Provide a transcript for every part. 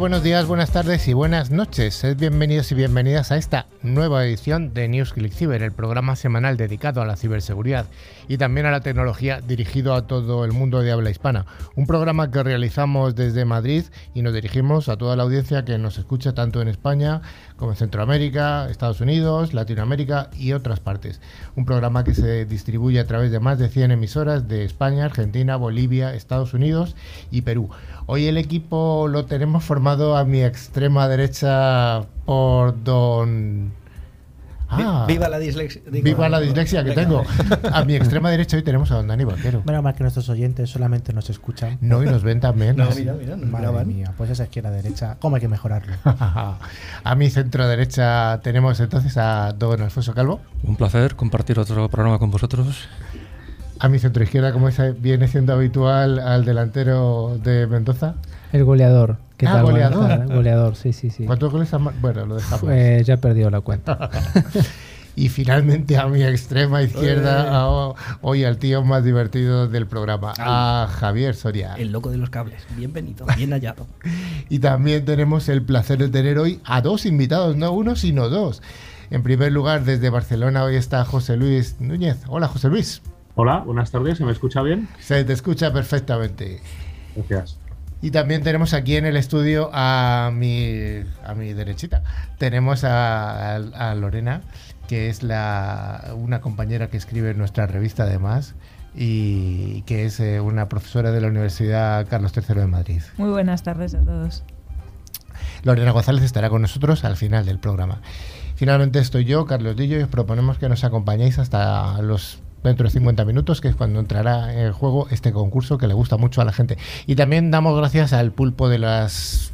Buenos días, buenas tardes y buenas noches. Bienvenidos y bienvenidas a esta nueva edición de News Click Cyber, el programa semanal dedicado a la ciberseguridad y también a la tecnología dirigido a todo el mundo de habla hispana. Un programa que realizamos desde Madrid y nos dirigimos a toda la audiencia que nos escucha tanto en España como en Centroamérica, Estados Unidos, Latinoamérica y otras partes. Un programa que se distribuye a través de más de 100 emisoras de España, Argentina, Bolivia, Estados Unidos y Perú. Hoy el equipo lo tenemos formado a mi extrema derecha por don... Ah, viva la dislexia. viva la dislexia que tengo. A mi extrema derecha hoy tenemos a don Dani Vaquero. Menos mal que nuestros oyentes solamente nos escuchan. No, y nos ven también. No, mira, mira, nos Madre mía, pues esa izquierda derecha, ¿cómo hay que mejorarlo? a mi centro derecha tenemos entonces a don Alfonso Calvo. Un placer compartir otro programa con vosotros. A mi centro izquierda, como viene siendo habitual, al delantero de Mendoza. El goleador. ¿Qué Ah, tal? Goleador. Goleador, sí, sí, sí. ¿Cuántos goles han Bueno, lo dejamos. Eh, ya he perdido la cuenta. Y finalmente a mi extrema izquierda, a hoy al tío más divertido del programa, a Javier Soria. El loco de los cables. Bienvenido, bien hallado. Y también tenemos el placer de tener hoy a dos invitados, no uno, sino dos. En primer lugar, desde Barcelona hoy está José Luis Núñez. Hola, José Luis. Hola, buenas tardes, ¿se me escucha bien? Se te escucha perfectamente. Gracias. Y también tenemos aquí en el estudio a mi, a mi derechita. Tenemos a, a- a Lorena, que es la, una compañera que escribe en nuestra revista además y que es eh, una profesora de la Universidad Carlos III de Madrid. Muy buenas tardes a todos. Lorena González estará con nosotros al final del programa. Finalmente estoy yo, Carlos Dillo, y os proponemos que nos acompañéis hasta los dentro de 50 minutos, que es cuando entrará en juego este concurso que le gusta mucho a la gente. Y también damos gracias al pulpo de las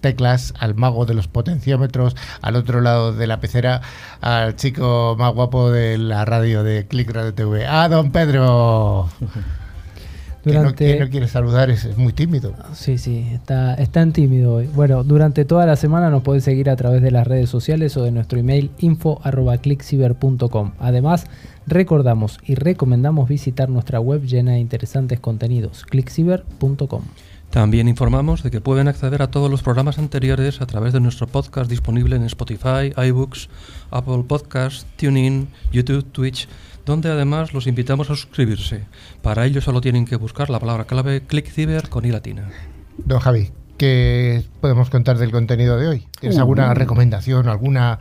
teclas, al mago de los potenciómetros, al otro lado de la pecera, al chico más guapo de la radio de Click Radio TV. ¡Ah, don Pedro! Que no, Durante... que no quiere saludar, es, es muy tímido. Sí, sí, está, está en tímido hoy. Bueno, durante toda la semana nos podés seguir a través de las redes sociales o de nuestro email info.clickciber.com. Además, recordamos y recomendamos visitar nuestra web llena de interesantes contenidos, clickciber.com. También informamos de que pueden acceder a todos los programas anteriores a través de nuestro podcast disponible en Spotify, iBooks, Apple Podcasts, TuneIn, YouTube, Twitch, donde además los invitamos a suscribirse. Para ello solo tienen que buscar la palabra clave ClickCiber con i latina. Don Javi, ¿qué podemos contar del contenido de hoy? ¿Tienes Uh. alguna recomendación, alguna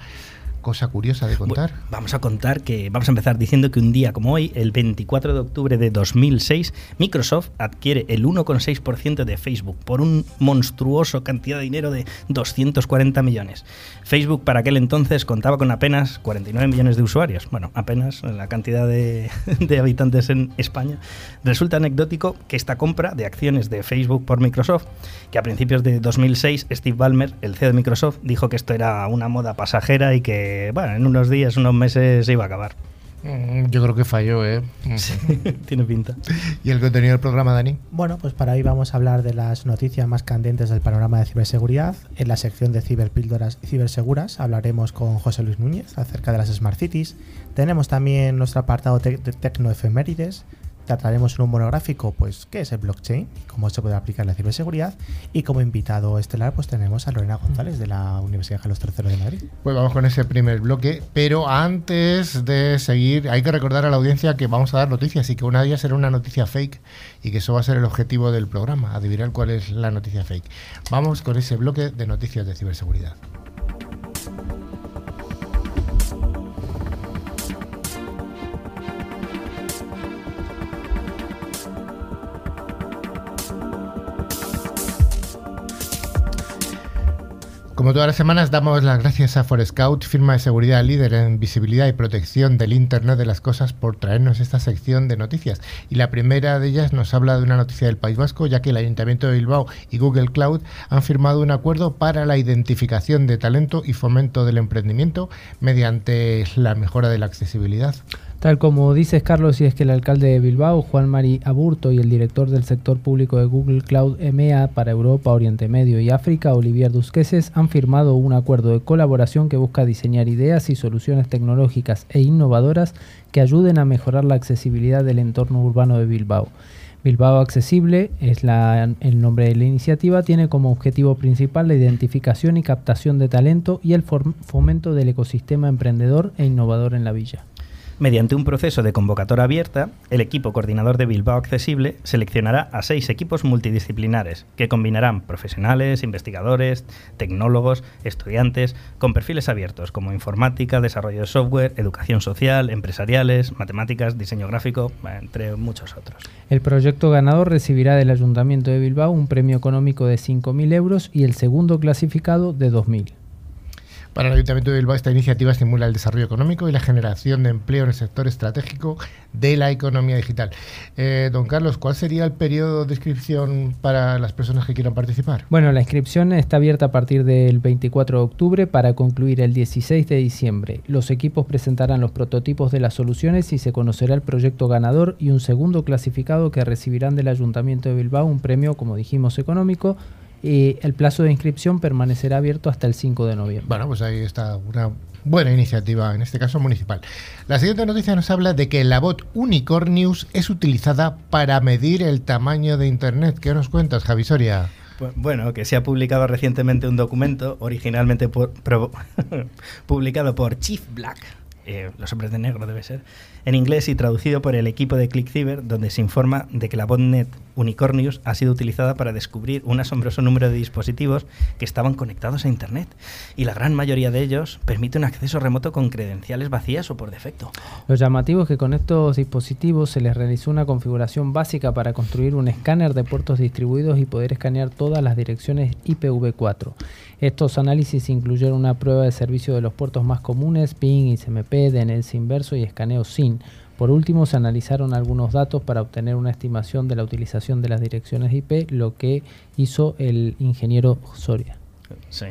cosa curiosa de contar? Vamos a contar que vamos a empezar diciendo que un día como hoy, el 24 de octubre de 2006, Microsoft adquiere el 1,6% de Facebook por un monstruoso cantidad de dinero de 240 millones. Facebook para aquel entonces contaba con apenas 49 millones de usuarios. Bueno, apenas la cantidad de, de habitantes en España. Resulta anecdótico que esta compra de acciones de Facebook por Microsoft, que a principios de 2006 Steve Ballmer, el CEO de Microsoft, dijo que esto era una moda pasajera y que, bueno, en unos días, unos meses se iba a acabar. Mm, Yo creo que falló, ¿eh? Tiene pinta. ¿Y el contenido del programa, Dani? Bueno, pues para hoy vamos a hablar de las noticias más candentes del panorama de ciberseguridad. En la sección de ciberpíldoras y ciberseguras hablaremos con José Luis Núñez acerca de las Smart Cities. Tenemos también nuestro apartado de tecnoefemérides. Trataremos en un monográfico, pues, qué es el blockchain cómo se puede aplicar la ciberseguridad. Y como invitado estelar, pues tenemos a Lorena González de la Universidad Carlos III de Madrid. Pues vamos con ese primer bloque, pero antes de seguir, hay que recordar a la audiencia que vamos a dar noticias y que una de ellas será una noticia fake y que eso va a ser el objetivo del programa, adivinar cuál es la noticia fake. Vamos con ese bloque de noticias de ciberseguridad. Como todas las semanas, damos las gracias a Forescout, firma de seguridad líder en visibilidad y protección del Internet de las Cosas, por traernos esta sección de noticias. Y la primera de ellas nos habla de una noticia del País Vasco, ya que el Ayuntamiento de Bilbao y Google Cloud han firmado un acuerdo para la identificación de talento y fomento del emprendimiento mediante la mejora de la accesibilidad. Tal como dices, Carlos, y es que el alcalde de Bilbao, Juan Mari Aburto, y el director del sector público de Google Cloud EMEA para Europa, Oriente Medio y África, Olivier Dusqueses, han firmado un acuerdo de colaboración que busca diseñar ideas y soluciones tecnológicas e innovadoras que ayuden a mejorar la accesibilidad del entorno urbano de Bilbao. Bilbao Accesible es el nombre de la iniciativa, tiene como objetivo principal la identificación y captación de talento y el fomento del ecosistema emprendedor e innovador en la villa. Mediante un proceso de convocatoria abierta, el equipo coordinador de Bilbao Accesible seleccionará a seis equipos multidisciplinares que combinarán profesionales, investigadores, tecnólogos, estudiantes, con perfiles abiertos como informática, desarrollo de software, educación social, empresariales, matemáticas, diseño gráfico, entre muchos otros. El proyecto ganador recibirá del Ayuntamiento de Bilbao un premio económico de 5.000 euros y el segundo clasificado de 2.000. Para el Ayuntamiento de Bilbao, esta iniciativa estimula el desarrollo económico y la generación de empleo en el sector estratégico de la economía digital. Eh, don Carlos, ¿cuál sería el periodo de inscripción para las personas que quieran participar? Bueno, la inscripción está abierta a partir del 24 de octubre para concluir el 16 de diciembre. Los equipos presentarán los prototipos de las soluciones y se conocerá el proyecto ganador y un segundo clasificado que recibirán del Ayuntamiento de Bilbao un premio, como dijimos, económico. Y el plazo de inscripción permanecerá abierto hasta el 5 de noviembre. Bueno, pues ahí está una buena iniciativa, en este caso municipal. La siguiente noticia nos habla de que la bot Unicornius es utilizada para medir el tamaño de Internet. ¿Qué nos cuentas, Javi Soria? Bu- Bueno, que se ha publicado recientemente un documento, originalmente por- pro- publicado por Chief Black, eh, los hombres de negro debe ser, en inglés y traducido por el equipo de ClickCiber, donde se informa de que la botnet Unicornius ha sido utilizada para descubrir un asombroso número de dispositivos que estaban conectados a Internet, y la gran mayoría de ellos permite un acceso remoto con credenciales vacías o por defecto. Lo llamativo es que con estos dispositivos se les realizó una configuración básica para construir un escáner de puertos distribuidos y poder escanear todas las direcciones IPv4. Estos análisis incluyeron una prueba de servicio de los puertos más comunes, PIN, ICMP, DNS inverso y escaneo SIN. Por último, se analizaron algunos datos para obtener una estimación de la utilización de las direcciones IP, lo que hizo el ingeniero Soria. Sí,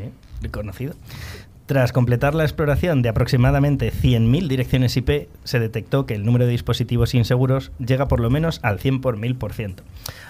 conocido. Tras completar la exploración de aproximadamente 100.000 direcciones IP, se detectó que el número de dispositivos inseguros llega por lo menos al 100 por 1000%.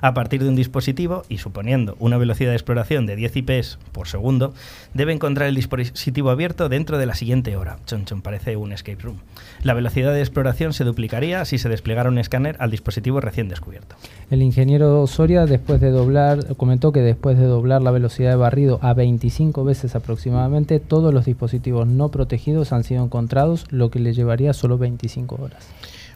A partir de un dispositivo, y suponiendo una velocidad de exploración de 10 IPs por segundo, debe encontrar el dispositivo abierto dentro de la siguiente hora. Chon, chon, parece un escape room. La velocidad de exploración se duplicaría si se desplegara un escáner al dispositivo recién descubierto. El ingeniero Soria, después de doblar, comentó que después de doblar la velocidad de barrido a 25 veces aproximadamente, todos los dispositivos no protegidos han sido encontrados, lo que le llevaría solo 25 horas.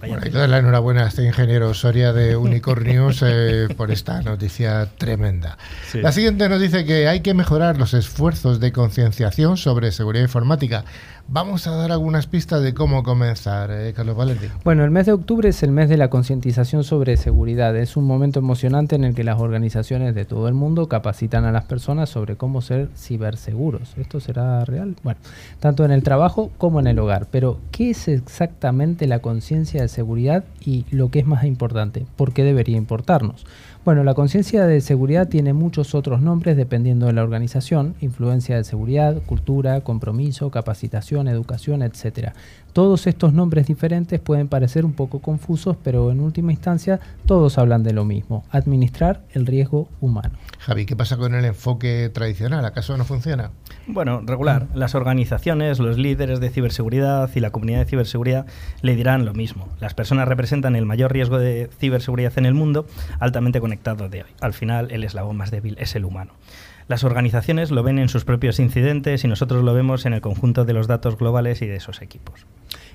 Bueno, hay que tela. darle la enhorabuena a este ingeniero Soria de Unicornius eh, por esta noticia tremenda. Sí. La siguiente nos dice que hay que mejorar los esfuerzos de concienciación sobre seguridad informática. Vamos a dar algunas pistas de cómo comenzar, eh, Carlos Valentín. Bueno, el mes de octubre es el mes de la concientización sobre seguridad. Es un momento emocionante en el que las organizaciones de todo el mundo capacitan a las personas sobre cómo ser ciberseguros. ¿Esto será real? Bueno, tanto en el trabajo como en el hogar. Pero, ¿qué es exactamente la conciencia de seguridad y lo que es más importante? ¿Por qué debería importarnos? Bueno, la conciencia de seguridad tiene muchos otros nombres dependiendo de la organización, influencia de seguridad, cultura, compromiso, capacitación, educación, etc. Todos estos nombres diferentes pueden parecer un poco confusos, pero en última instancia todos hablan de lo mismo, administrar el riesgo humano. Javi, ¿qué pasa con el enfoque tradicional? ¿Acaso no funciona? Bueno, regular. Las organizaciones, los líderes de ciberseguridad y la comunidad de ciberseguridad le dirán lo mismo. Las personas representan el mayor riesgo de ciberseguridad en el mundo, altamente Al final, el eslabón más débil es el humano. Las organizaciones lo ven en sus propios incidentes y nosotros lo vemos en el conjunto de los datos globales y de esos equipos.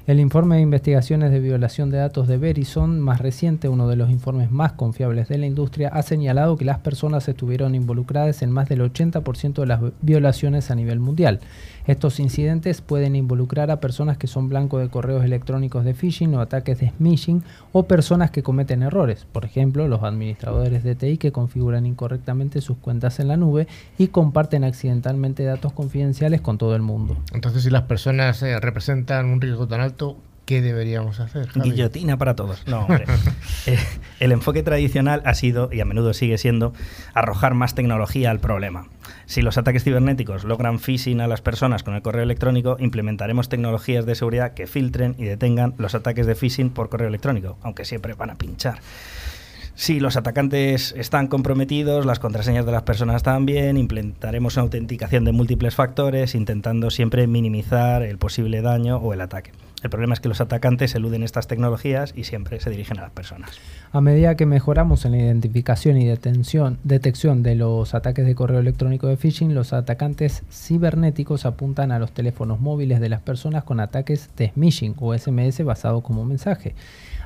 El informe de investigaciones de violación de datos de Verizon, más reciente, uno de los informes más confiables de la industria, ha señalado que las personas estuvieron involucradas en más del 80% de las violaciones a nivel mundial. Estos incidentes pueden involucrar a personas que son blanco de correos electrónicos de phishing o ataques de smishing o personas que cometen errores, por ejemplo, los administradores de TI que configuran incorrectamente sus cuentas en la nube y comparten accidentalmente datos confidenciales con todo el mundo. Entonces, si las personas eh, representan un riesgo tan alto, ¿qué deberíamos hacer? Javi? Guillotina para todos. No, hombre. Eh, el enfoque tradicional ha sido, y a menudo sigue siendo, arrojar más tecnología al problema. Si los ataques cibernéticos logran phishing a las personas con el correo electrónico, implementaremos tecnologías de seguridad que filtren y detengan los ataques de phishing por correo electrónico, aunque siempre van a pinchar. Si los atacantes están comprometidos, las contraseñas de las personas también, implementaremos una autenticación de múltiples factores, intentando siempre minimizar el posible daño o el ataque. El problema es que los atacantes eluden estas tecnologías y siempre se dirigen a las personas. A medida que mejoramos en la identificación y detención, detección de los ataques de correo electrónico de phishing, los atacantes cibernéticos apuntan a los teléfonos móviles de las personas con ataques de smishing o SMS basado como mensaje.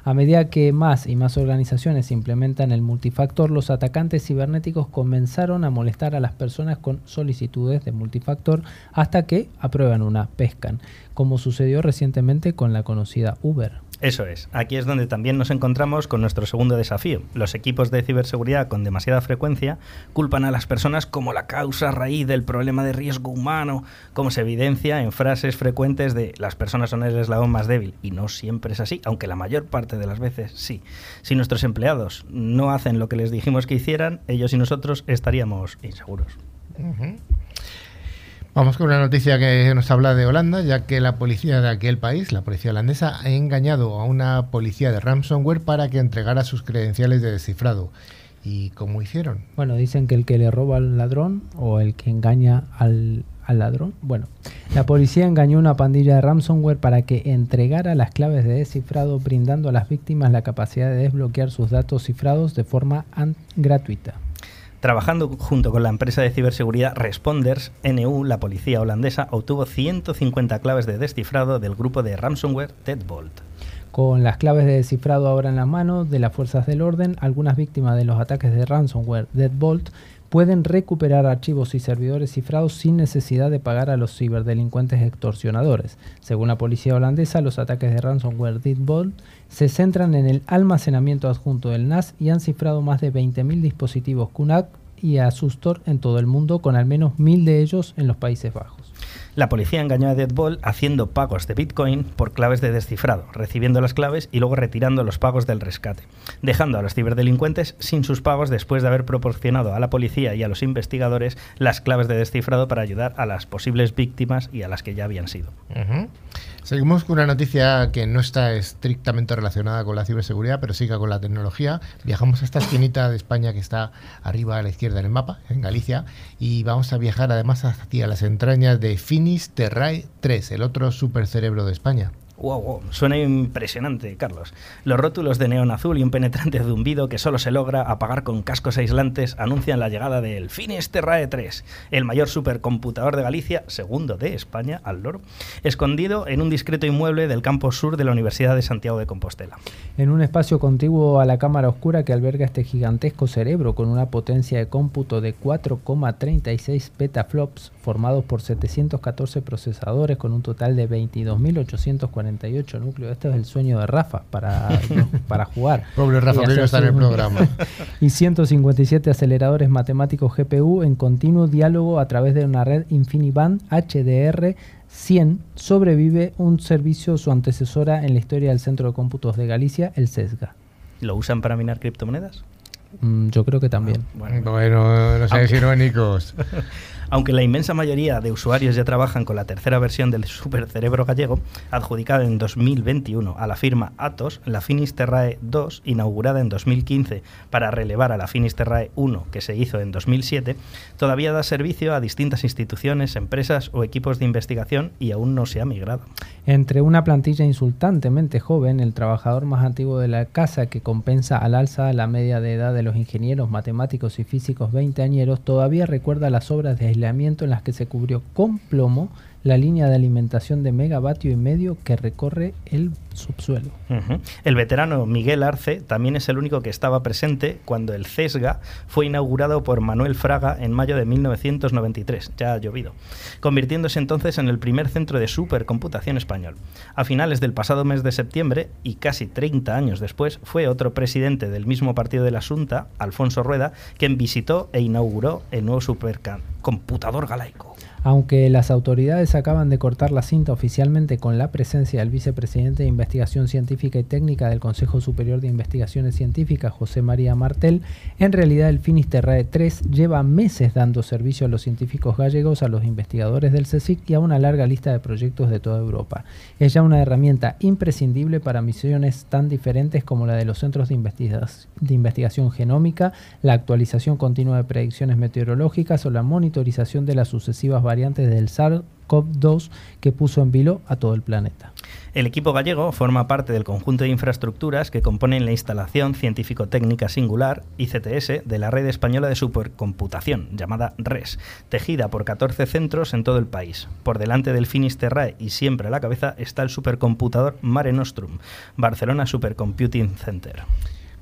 A medida que más y más organizaciones implementan el multifactor, los atacantes cibernéticos comenzaron a molestar a las personas con solicitudes de multifactor hasta que aprueban una, pescan, como sucedió recientemente con la conocida Uber. Eso es. Aquí es donde también nos encontramos con nuestro segundo desafío. Los equipos de ciberseguridad con demasiada frecuencia culpan a las personas como la causa raíz del problema de riesgo humano, como se evidencia en frases frecuentes de las personas son el eslabón más débil. Y no siempre es así, aunque la mayor parte de las veces sí. Si nuestros empleados no hacen lo que les dijimos que hicieran, ellos y nosotros estaríamos inseguros. Vamos con una noticia que nos habla de Holanda, ya que la policía de aquel país, la policía holandesa, ha engañado a una policía de ransomware para que entregara sus credenciales de descifrado. ¿Y cómo hicieron? Bueno, dicen que el que le roba al ladrón o el que engaña al, al ladrón. Bueno, la policía engañó a una pandilla de ransomware para que entregara las claves de descifrado, brindando a las víctimas la capacidad de desbloquear sus datos cifrados de forma gratuita. Trabajando junto con la empresa de ciberseguridad Responders, NU, la policía holandesa, obtuvo 150 claves de descifrado del grupo de ransomware Deadbolt. Con las claves de descifrado ahora en las manos de las fuerzas del orden, algunas víctimas de los ataques de ransomware Deadbolt pueden recuperar archivos y servidores cifrados sin necesidad de pagar a los ciberdelincuentes extorsionadores. Según la policía holandesa, los ataques de ransomware Deadbolt se centran en el almacenamiento adjunto del NAS y han cifrado más de 20.000 dispositivos QNAP y Asustor en todo el mundo, con al menos 1.000 de ellos en los Países Bajos. La policía engañó a Deadball haciendo pagos de Bitcoin por claves de descifrado, recibiendo las claves y luego retirando los pagos del rescate, dejando a los ciberdelincuentes sin sus pagos después de haber proporcionado a la policía y a los investigadores las claves de descifrado para ayudar a las posibles víctimas y a las que ya habían sido. Seguimos con una noticia que no está estrictamente relacionada con la ciberseguridad, pero sí con la tecnología. Viajamos a esta esquinita de España que está arriba a la izquierda en el mapa, en Galicia, y vamos a viajar además hacia las entrañas de Finis Terrae 3, el otro supercerebro de España. Wow, wow, suena impresionante, Carlos. Los rótulos de neón azul y un penetrante zumbido que solo se logra apagar con cascos aislantes anuncian la llegada del Finisterrae 3, el mayor supercomputador de Galicia, segundo de España al loro, escondido en un discreto inmueble del campo sur de la Universidad de Santiago de Compostela. En un espacio contiguo a la cámara oscura que alberga este gigantesco cerebro con una potencia de cómputo de 4,36 petaflops formados por 714 procesadores con un total de 22.840 núcleos. Este es el sueño de Rafa para, para jugar. Pobre Rafa, no está en el programa. y 157 aceleradores matemáticos GPU en continuo diálogo a través de una red InfiniBand HDR 100 sobrevive un servicio su antecesora en la historia del Centro de Cómputos de Galicia, el CESGA. ¿Lo usan para minar criptomonedas? Mm, yo creo que también. Ah, bueno, bueno, no irónicos. Aunque la inmensa mayoría de usuarios ya trabajan con la tercera versión del supercerebro gallego, adjudicada en 2021 a la firma Atos, la Finisterrae 2, inaugurada en 2015 para relevar a la Finisterrae 1 que se hizo en 2007, todavía da servicio a distintas instituciones, empresas o equipos de investigación y aún no se ha migrado. Entre una plantilla insultantemente joven, el trabajador más antiguo de la casa que compensa al alza la media de edad de los ingenieros, matemáticos y físicos veinteañeros, todavía recuerda las obras de aislamiento en las que se cubrió con plomo la línea de alimentación de megavatio y medio que recorre el subsuelo. El veterano Miguel Arce también es el único que estaba presente cuando el CESGA fue inaugurado por Manuel Fraga en mayo de 1993, ya ha llovido, convirtiéndose entonces en el primer centro de supercomputación español. A finales del pasado mes de septiembre, y casi 30 años después, fue otro presidente del mismo partido de la Asunta, Alfonso Rueda, quien visitó e inauguró el nuevo supercomputador galaico. Aunque las autoridades acaban de cortar la cinta oficialmente con la presencia del vicepresidente de Investigación Científica y Técnica del Consejo Superior de Investigaciones Científicas, José María Martel, en realidad el Finisterrae 3 lleva meses dando servicio a los científicos gallegos, a los investigadores del CSIC y a una larga lista de proyectos de toda Europa. Es ya una herramienta imprescindible para misiones tan diferentes como la de los centros de, investigación genómica, la actualización continua de predicciones meteorológicas o la monitorización de las sucesivas variantes del SARS SARS-CoV-2 que puso en vilo a todo el planeta. El equipo gallego forma parte del conjunto de infraestructuras que componen la instalación científico-técnica singular, ICTS, de la red española de supercomputación, llamada RES, tejida por 14 centros en todo el país. Por delante del Finisterrae y siempre a la cabeza está el supercomputador Mare Nostrum, Barcelona Supercomputing Center.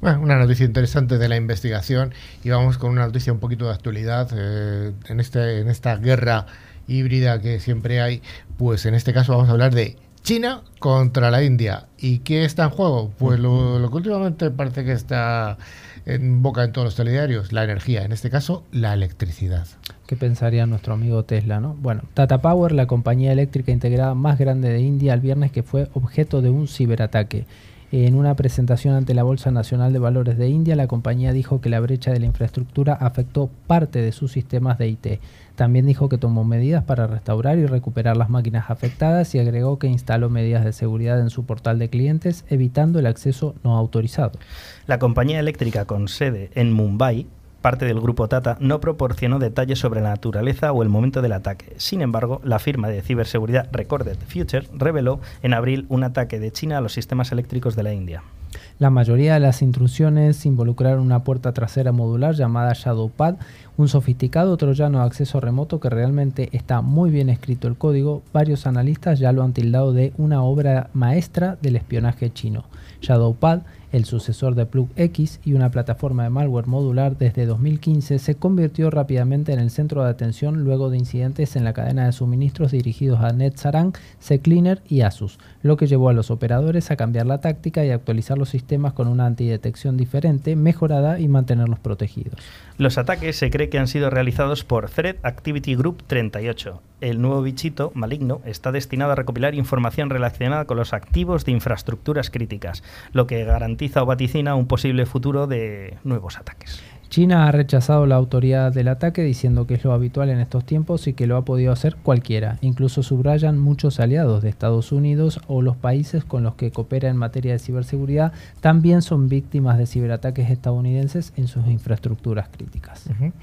Bueno, una noticia interesante de la investigación y vamos con una noticia un poquito de actualidad eh, en, este, en esta guerra híbrida que siempre hay, pues en este caso vamos a hablar de China contra la India. ¿Y qué está en juego? Pues lo, lo, que últimamente parece que está en boca en todos los telediarios, la energía, en este caso la electricidad. ¿Qué pensaría nuestro amigo Tesla, no? Bueno, Tata Power, la compañía eléctrica integrada más grande de India, el viernes que fue objeto de un ciberataque. En una presentación ante la Bolsa Nacional de Valores de India, la compañía dijo que la brecha de la infraestructura afectó parte de sus sistemas de IT. También dijo que tomó medidas para restaurar y recuperar las máquinas afectadas y agregó que instaló medidas de seguridad en su portal de clientes, evitando el acceso no autorizado. La compañía eléctrica con sede en Mumbai parte del grupo Tata no proporcionó detalles sobre la naturaleza o el momento del ataque. Sin embargo, la firma de ciberseguridad Recorded Future reveló en abril un ataque de China a los sistemas eléctricos de la India. La mayoría de las intrusiones involucraron una puerta trasera modular llamada Shadowpad, un sofisticado troyano de acceso remoto que realmente está muy bien escrito el código. Varios analistas ya lo han tildado de una obra maestra del espionaje chino. Shadowpad el sucesor de Plug X y una plataforma de malware modular desde 2015, se convirtió rápidamente en el centro de atención luego de incidentes en la cadena de suministros dirigidos a NetSarang, CCleaner y Asus, lo que llevó a los operadores a cambiar la táctica y actualizar los sistemas con una antidetección diferente, mejorada y mantenerlos protegidos. Los ataques se cree que han sido realizados por Threat Activity Group 38. El nuevo bichito maligno está destinado a recopilar información relacionada con los activos de infraestructuras críticas, lo que garantiza o vaticina un posible futuro de nuevos ataques. China ha rechazado la autoridad del ataque diciendo que es lo habitual en estos tiempos y que lo ha podido hacer cualquiera. Incluso subrayan muchos aliados de Estados Unidos o los países con los que coopera en materia de ciberseguridad también son víctimas de ciberataques estadounidenses en sus infraestructuras críticas. Uh -huh.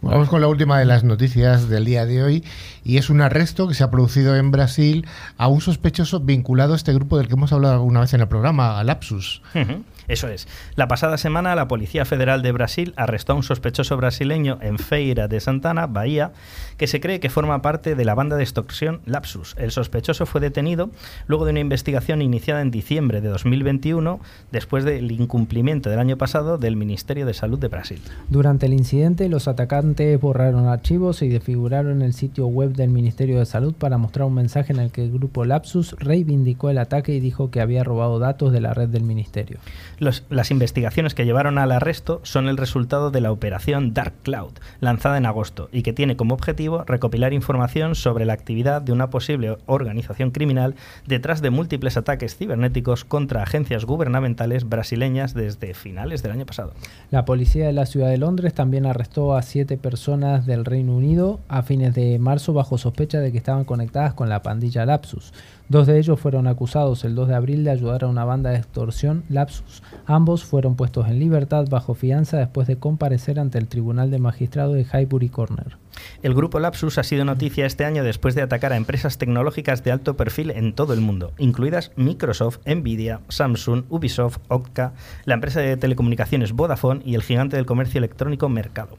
bueno, vamos con la última de las noticias del día de hoy y es un arresto que se ha producido en Brasil a un sospechoso vinculado a este grupo del que hemos hablado alguna vez en el programa, a Lapsus. Uh -huh. Eso es. La pasada semana la Policía Federal de Brasil arrestó a un sospechoso brasileño en Feira de Santana, Bahía, que se cree que forma parte de la banda de extorsión Lapsus. El sospechoso fue detenido luego de una investigación iniciada en diciembre de 2021, después del incumplimiento del año pasado del Ministerio de Salud de Brasil. Durante el incidente, los atacantes borraron archivos y desfiguraron el sitio web del Ministerio de Salud para mostrar un mensaje en el que el grupo Lapsus reivindicó el ataque y dijo que había robado datos de la red del ministerio. Los, las investigaciones que llevaron al arresto son el resultado de la operación Dark Cloud, lanzada en agosto, y que tiene como objetivo recopilar información sobre la actividad de una posible organización criminal detrás de múltiples ataques cibernéticos contra agencias gubernamentales brasileñas desde finales del año pasado. La policía de la ciudad de Londres también arrestó a siete personas del Reino Unido a fines de marzo bajo sospecha de que estaban conectadas con la pandilla Lapsus. Dos de ellos fueron acusados el 2 de abril de ayudar a una banda de extorsión, Lapsus. Ambos fueron puestos en libertad bajo fianza después de comparecer ante el Tribunal de Magistrado de Highbury Corner. El grupo Lapsus ha sido noticia este año después de atacar a empresas tecnológicas de alto perfil en todo el mundo, incluidas Microsoft, Nvidia, Samsung, Ubisoft, Okta, la empresa de telecomunicaciones Vodafone y el gigante del comercio electrónico Mercado.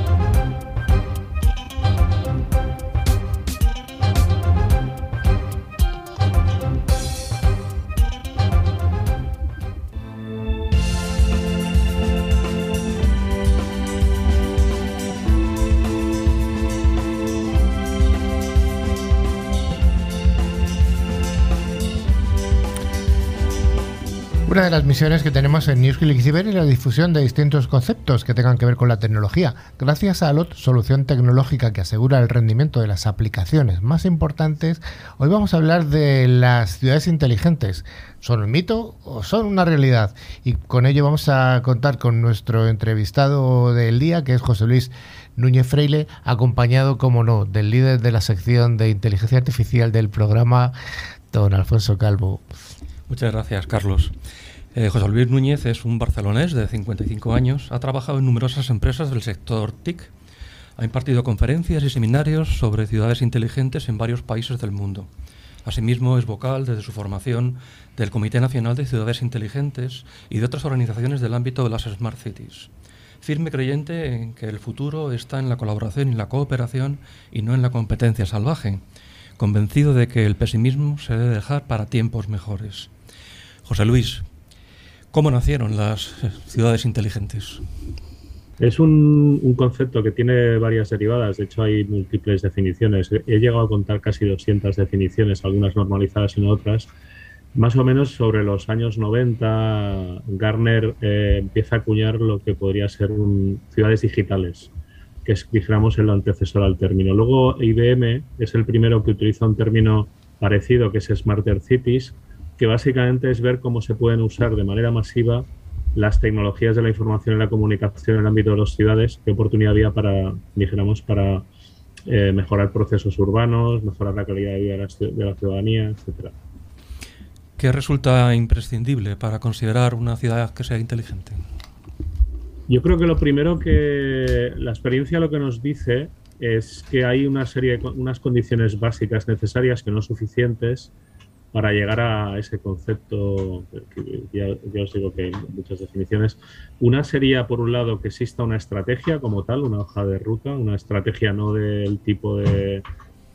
Una de las misiones que tenemos en NewsClick es la difusión de distintos conceptos que tengan que ver con la tecnología. Gracias a ALOT, solución tecnológica que asegura el rendimiento de las aplicaciones más importantes, hoy vamos a hablar de las ciudades inteligentes. ¿Son un mito o son una realidad? Y con ello vamos a contar con nuestro entrevistado del día, que es José Luis Núñez Freile, acompañado, como no, del líder de la sección de inteligencia artificial del programa, don Alfonso Calvo. Muchas gracias, Carlos. Eh, José Luis Núñez es un barcelonés de 55 años, ha trabajado en numerosas empresas del sector TIC, ha impartido conferencias y seminarios sobre ciudades inteligentes en varios países del mundo. Asimismo, es vocal desde su formación del Comité Nacional de Ciudades Inteligentes y de otras organizaciones del ámbito de las Smart Cities. Firme creyente en que el futuro está en la colaboración y la cooperación y no en la competencia salvaje. Convencido de que el pesimismo se debe dejar para tiempos mejores. José Luis, ¿cómo nacieron las ciudades inteligentes? Es un, concepto que tiene varias derivadas, de hecho hay múltiples definiciones. He llegado a contar casi 200 definiciones, algunas normalizadas y no otras. Más o menos sobre los años 90, Garner eh, empieza a acuñar lo que podría ser un, ciudades digitales, que es, dijéramos, el antecesor al término. Luego IBM es el primero que utiliza un término parecido, que es Smarter Cities, que básicamente es ver cómo se pueden usar de manera masiva las tecnologías de la información y la comunicación en el ámbito de las ciudades, qué oportunidad había para, dijéramos, para eh, mejorar procesos urbanos, mejorar la calidad de vida de la, ciudadanía, etcétera. ¿Qué resulta imprescindible para considerar una ciudad que sea inteligente? Yo creo que lo primero que la experiencia lo que nos dice es que hay una serie de unas condiciones básicas necesarias que no suficientes para llegar a ese concepto, ya, os digo que hay muchas definiciones. Una sería, por un lado, que exista una estrategia como tal, una hoja de ruta, una estrategia no del tipo de,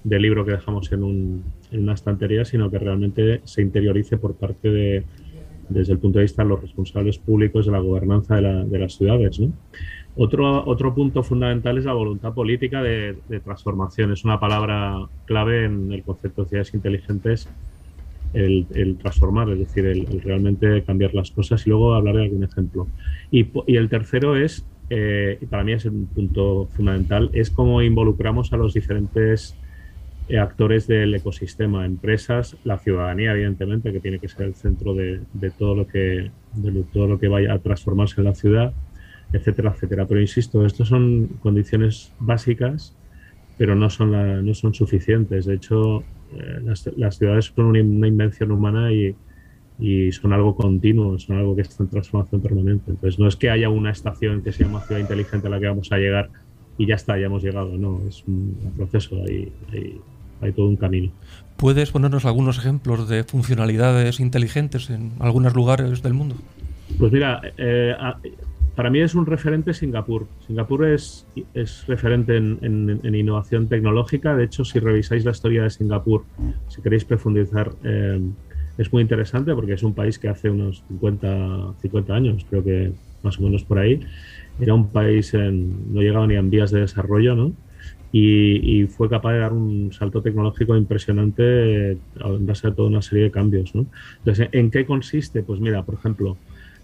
libro que dejamos en, una estantería, sino que realmente se interiorice por parte de, desde el punto de vista de los responsables públicos de la gobernanza de, las ciudades. Otro, otro punto fundamental es la voluntad política de, de transformación. Es una palabra clave en el concepto de ciudades inteligentes el, transformar, es decir, el, realmente cambiar las cosas y luego hablar de algún ejemplo. Y, el tercero es, eh, y para mí es un punto fundamental, es cómo involucramos a los diferentes eh, actores del ecosistema, empresas, la ciudadanía, evidentemente, que tiene que ser el centro de, todo, lo que, de todo lo que vaya a transformarse en la ciudad, etcétera, etcétera. Pero insisto, estas son condiciones básicas, pero no son, no son suficientes. De hecho, eh, las, ciudades son una, invención humana y, son algo continuo, son algo que está en transformación permanente. Entonces, no es que haya una estación que se llama ciudad inteligente a la que vamos a llegar y ya está, ya hemos llegado. No, es un proceso, hay, hay, todo un camino. ¿Puedes ponernos algunos ejemplos de funcionalidades inteligentes en algunos lugares del mundo? Pues mira, eh, para mí es un referente Singapur. Singapur es, es referente en, innovación tecnológica. De hecho, si revisáis la historia de Singapur, si queréis profundizar, eh, es muy interesante porque es un país que hace unos 50, 50 años, creo que más o menos por ahí, era un país en, no llegaba ni en vías de desarrollo, ¿no? Y, y, fue capaz de dar un salto tecnológico impresionante en base a toda una serie de cambios. ¿no? Entonces, ¿en qué consiste? Pues mira, por ejemplo,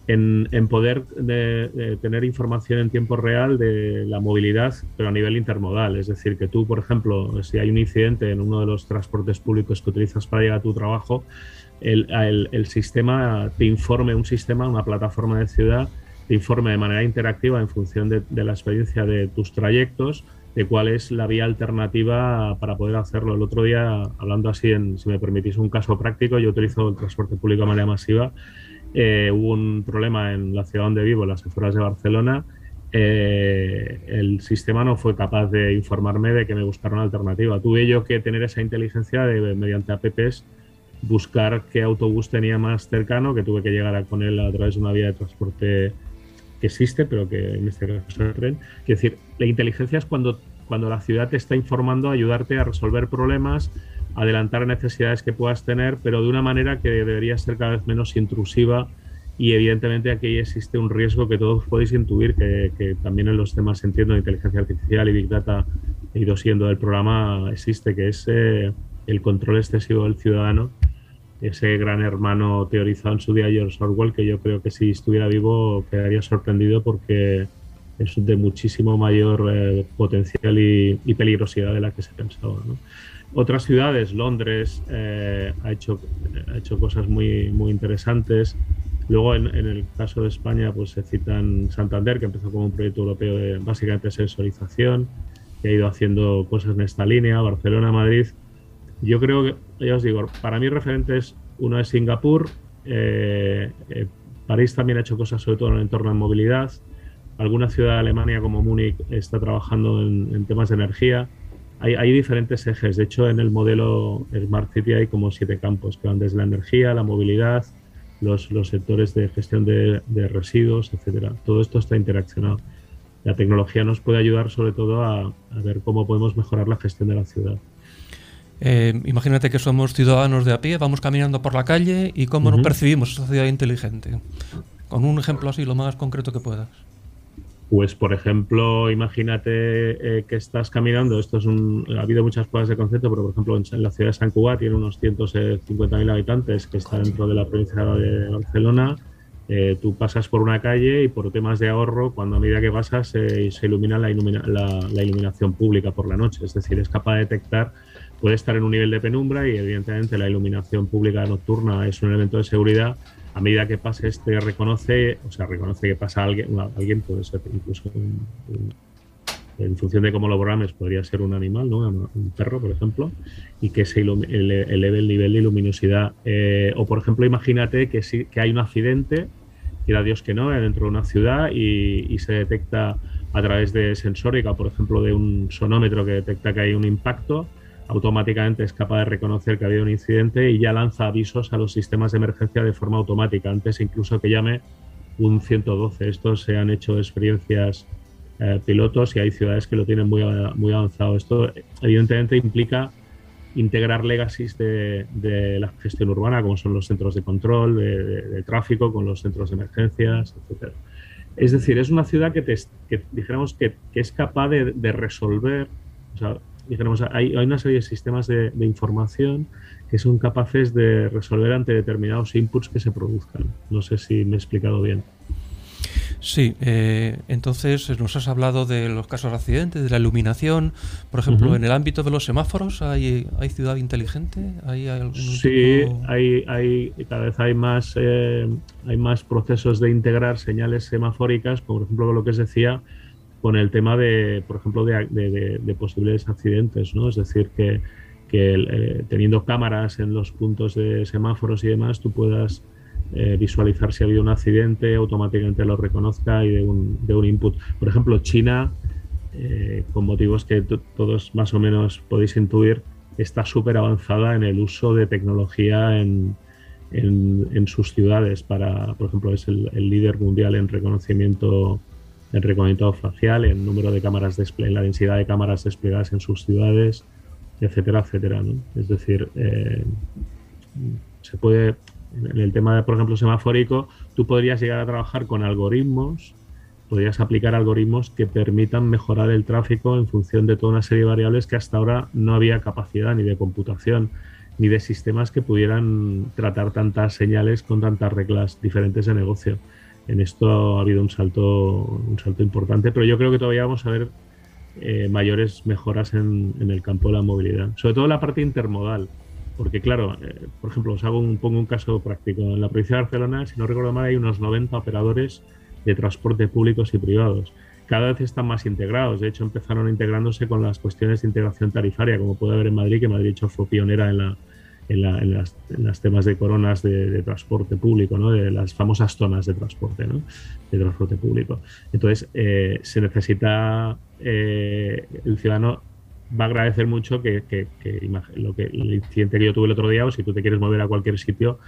en, poder de, tener información en tiempo real de la movilidad, pero a nivel intermodal. Es decir, que tú, por ejemplo, si hay un incidente en uno de los transportes públicos que utilizas para llegar a tu trabajo, el, el, sistema te informe, un sistema, una plataforma de ciudad, te informe de manera interactiva en función de, de la experiencia de tus trayectos, de cuál es la vía alternativa para poder hacerlo. El otro día, hablando así, en, si me permitís un caso práctico, yo utilizo el transporte público de manera masiva eh, hubo un problema en la ciudad donde vivo, en las afueras de Barcelona. Eh, el sistema no fue capaz de informarme de que me buscara una alternativa. Tuve yo que tener esa inteligencia de, mediante apps, buscar qué autobús tenía más cercano, que tuve que llegar con él a través de una vía de transporte que existe, pero que en este caso es el tren. Es decir, la inteligencia es cuando, cuando la ciudad te está informando, ayudarte a resolver problemas, adelantar necesidades que puedas tener, pero de una manera que debería ser cada vez menos intrusiva y evidentemente aquí existe un riesgo que todos podéis intuir, que, también en los temas, entiendo, de inteligencia artificial y Big Data, he ido siendo del programa, existe, que es eh, el control excesivo del ciudadano, ese gran hermano teorizado en su día George Orwell, que yo creo que si estuviera vivo quedaría sorprendido porque es de muchísimo mayor eh, potencial y, y, peligrosidad de la que se pensaba. ¿no? Otras ciudades, Londres, eh, ha, hecho, ha hecho cosas muy, muy interesantes. Luego, en, el caso de España, pues se citan Santander, que empezó como un proyecto europeo de básicamente sensorización, que ha ido haciendo cosas en esta línea, Barcelona, Madrid. Yo creo que, ya os digo, para mí referentes, uno es Singapur, eh, eh, París también ha hecho cosas sobre todo en el entorno de movilidad, alguna ciudad de Alemania como Múnich está trabajando en, temas de energía. Hay, hay, diferentes ejes, de hecho en el modelo Smart City hay como siete campos que van desde la energía, la movilidad, los, los sectores de gestión de, residuos, etcétera. Todo esto está interaccionado. La tecnología nos puede ayudar sobre todo a, ver cómo podemos mejorar la gestión de la ciudad. Eh, imagínate que somos ciudadanos de a pie, vamos caminando por la calle y cómo nos percibimos esa ciudad inteligente. Con un ejemplo así, lo más concreto que puedas. Pues, por ejemplo, imagínate eh, que estás caminando. Esto es un, ha habido muchas pruebas de concepto, pero por ejemplo, en, la ciudad de San Cuba tiene unos 150.000 habitantes que está dentro de la provincia de Barcelona. Eh, tú pasas por una calle y por temas de ahorro, cuando a medida que pasas se ilumina la, la, iluminación pública por la noche. Es decir, es capaz de detectar, puede estar en un nivel de penumbra y evidentemente la iluminación pública nocturna es un elemento de seguridad a medida que pase este reconoce, o sea, reconoce que pasa alguien, alguien puede ser incluso en función de cómo lo programes, podría ser un animal, ¿no? un perro, por ejemplo, y que se eleve el nivel de luminosidad. Eh, o, por ejemplo, imagínate que, sí, que hay un accidente, quiera Dios que no, dentro de una ciudad y, y se detecta a través de sensórica, por ejemplo, de un sonómetro que detecta que hay un impacto, automáticamente es capaz de reconocer que ha habido un incidente y ya lanza avisos a los sistemas de emergencia de forma automática, antes incluso que llame un 112. Estos se han hecho experiencias eh, pilotos y hay ciudades que lo tienen muy, avanzado. Esto evidentemente implica integrar legacies de, la gestión urbana, como son los centros de control de, tráfico, con los centros de emergencias, etc. Es decir, es una ciudad que, dijéramos que, es capaz de, resolver, dijéramos, hay, hay, una serie de sistemas de, información que son capaces de resolver ante determinados inputs que se produzcan. No sé si me he explicado bien. Sí, eh, entonces nos has hablado de los casos de accidentes, de la iluminación. Por ejemplo, en el ámbito de los semáforos, ¿hay, hay ciudad inteligente? ¿Hay sí, hay, hay, cada vez hay más, eh, hay más procesos de integrar señales semafóricas, como por ejemplo lo que os decía, con el tema de, por ejemplo, de, posibles accidentes, ¿no? Es decir, que, eh, teniendo cámaras en los puntos de semáforos y demás, tú puedas eh, visualizar si ha habido un accidente, automáticamente lo reconozca y de un, de un input. Por ejemplo, China, eh, con motivos que todos más o menos podéis intuir, está súper avanzada en el uso de tecnología en, en, sus ciudades. Para, por ejemplo, es el líder mundial en reconocimiento en reconocimiento facial, en número de cámaras en la densidad de cámaras desplegadas en sus ciudades, etcétera, etcétera. ¿no? Es decir, eh, se puede, en el tema, de, por ejemplo, semafórico, tú podrías llegar a trabajar con algoritmos, podrías aplicar algoritmos que permitan mejorar el tráfico en función de toda una serie de variables que hasta ahora no había capacidad ni de computación ni de sistemas que pudieran tratar tantas señales con tantas reglas diferentes de negocio en esto ha habido un salto, un salto importante, pero yo creo que todavía vamos a ver eh, mayores mejoras en, el campo de la movilidad, sobre todo la parte intermodal, porque claro, eh, por ejemplo, os hago un, pongo un caso práctico. En la provincia de Barcelona, si no recuerdo mal, hay unos 90 operadores de transporte públicos y privados. Cada vez están más integrados, de hecho empezaron integrándose con las cuestiones de integración tarifaria, como puede haber en Madrid, que Madrid hecho fue pionera en la, en, las, temas de coronas de, transporte público, ¿no? de las famosas zonas de transporte, ¿no? de transporte público. Entonces, eh, se necesita, eh, el ciudadano va a agradecer mucho que, lo que el incidente que yo tuve el otro día, o si tú te quieres mover a cualquier sitio,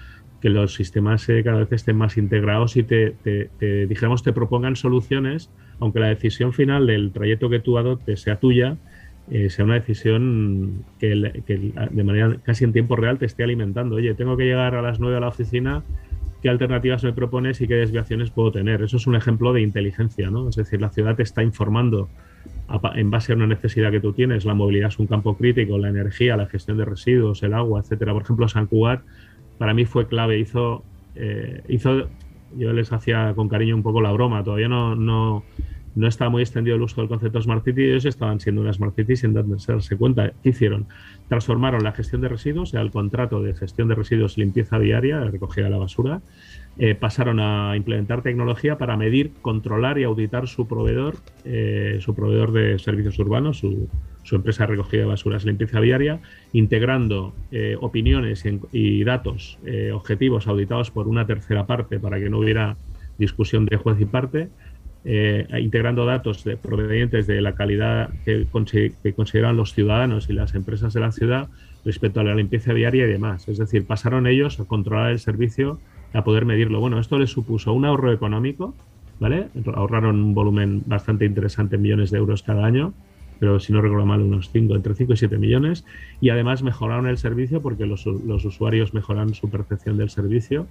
que los sistemas eh, cada vez estén más integrados y te, te, dijéramos, te propongan soluciones, aunque la decisión final del trayecto que tú adoptes sea tuya, eh, sea una decisión que, de manera casi en tiempo real te esté alimentando. Oye, tengo que llegar a las 9 a la oficina, ¿qué alternativas me propones y qué desviaciones puedo tener? Eso es un ejemplo de inteligencia, ¿no? Es decir, la ciudad te está informando en base a una necesidad que tú tienes. La movilidad es un campo crítico, la energía, la gestión de residuos, el agua, etcétera. Por ejemplo, San Cugat para mí fue clave. Hizo, eh, hizo, yo les hacía con cariño un poco la broma. Todavía no, no no estaba muy extendido el uso del concepto Smart City y ellos estaban siendo una Smart City sin darse cuenta. ¿Qué hicieron? Transformaron la gestión de residuos, el contrato de gestión de residuos, limpieza diaria, recogida de la basura, eh, pasaron a implementar tecnología para medir, controlar y auditar su proveedor, eh, su proveedor de servicios urbanos, su, empresa de recogida de basuras, limpieza viaria, integrando eh, opiniones y, datos objetivos auditados por una tercera parte para que no hubiera discusión de juez y parte, integrando datos de, provenientes de la calidad que, que consideran los ciudadanos y las empresas de la ciudad respecto a la limpieza diaria y demás. Es decir, pasaron ellos a controlar el servicio a poder medirlo. Bueno, esto les supuso un ahorro económico, ¿vale? Ahorraron un volumen bastante interesante millones de euros cada año, pero si no recuerdo mal, unos 5, entre 5 y 7 millones. Y además mejoraron el servicio porque los, usuarios mejoraron su percepción del servicio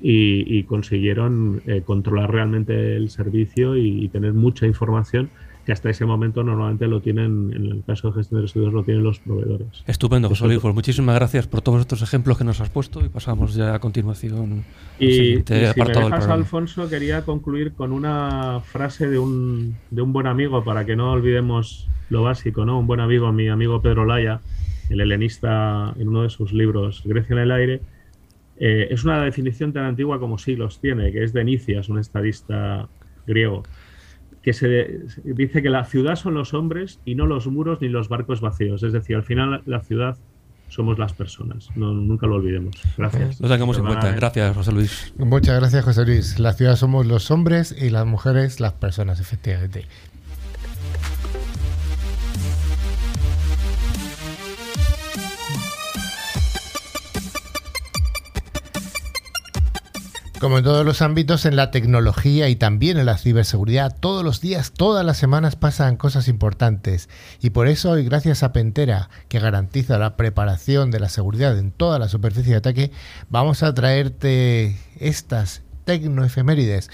y, consiguieron eh, controlar realmente el servicio y tener mucha información que hasta ese momento normalmente lo tienen, en el caso de gestión de residuos, lo tienen los proveedores. Estupendo, José Luis. Pues muchísimas gracias por todos estos ejemplos que nos has puesto y pasamos ya a continuación y, si me dejas, Alfonso, quería concluir con una frase de un, de un buen amigo para que no olvidemos lo básico, ¿no? Un buen amigo, mi amigo Pedro Laya, el helenista, en uno de sus libros, Grecia en el aire, eh, es una definición tan antigua como siglos tiene, que es de Nicias, un estadista griego que se dice que la ciudad son los hombres y no los muros ni los barcos vacíos. Es decir, al final la ciudad somos las personas. No, nunca lo olvidemos. Gracias. Lo tengamos en cuenta. Gracias, José Luis. Muchas gracias, José Luis. La ciudad somos los hombres y las mujeres las personas, efectivamente. Como en todos los ámbitos, en la tecnología y también en la ciberseguridad, todos los días, todas las semanas pasan cosas importantes. Y por eso hoy, gracias a Pentera, que garantiza la preparación de la seguridad en toda la superficie de ataque, vamos a traerte estas tecnoefemérides.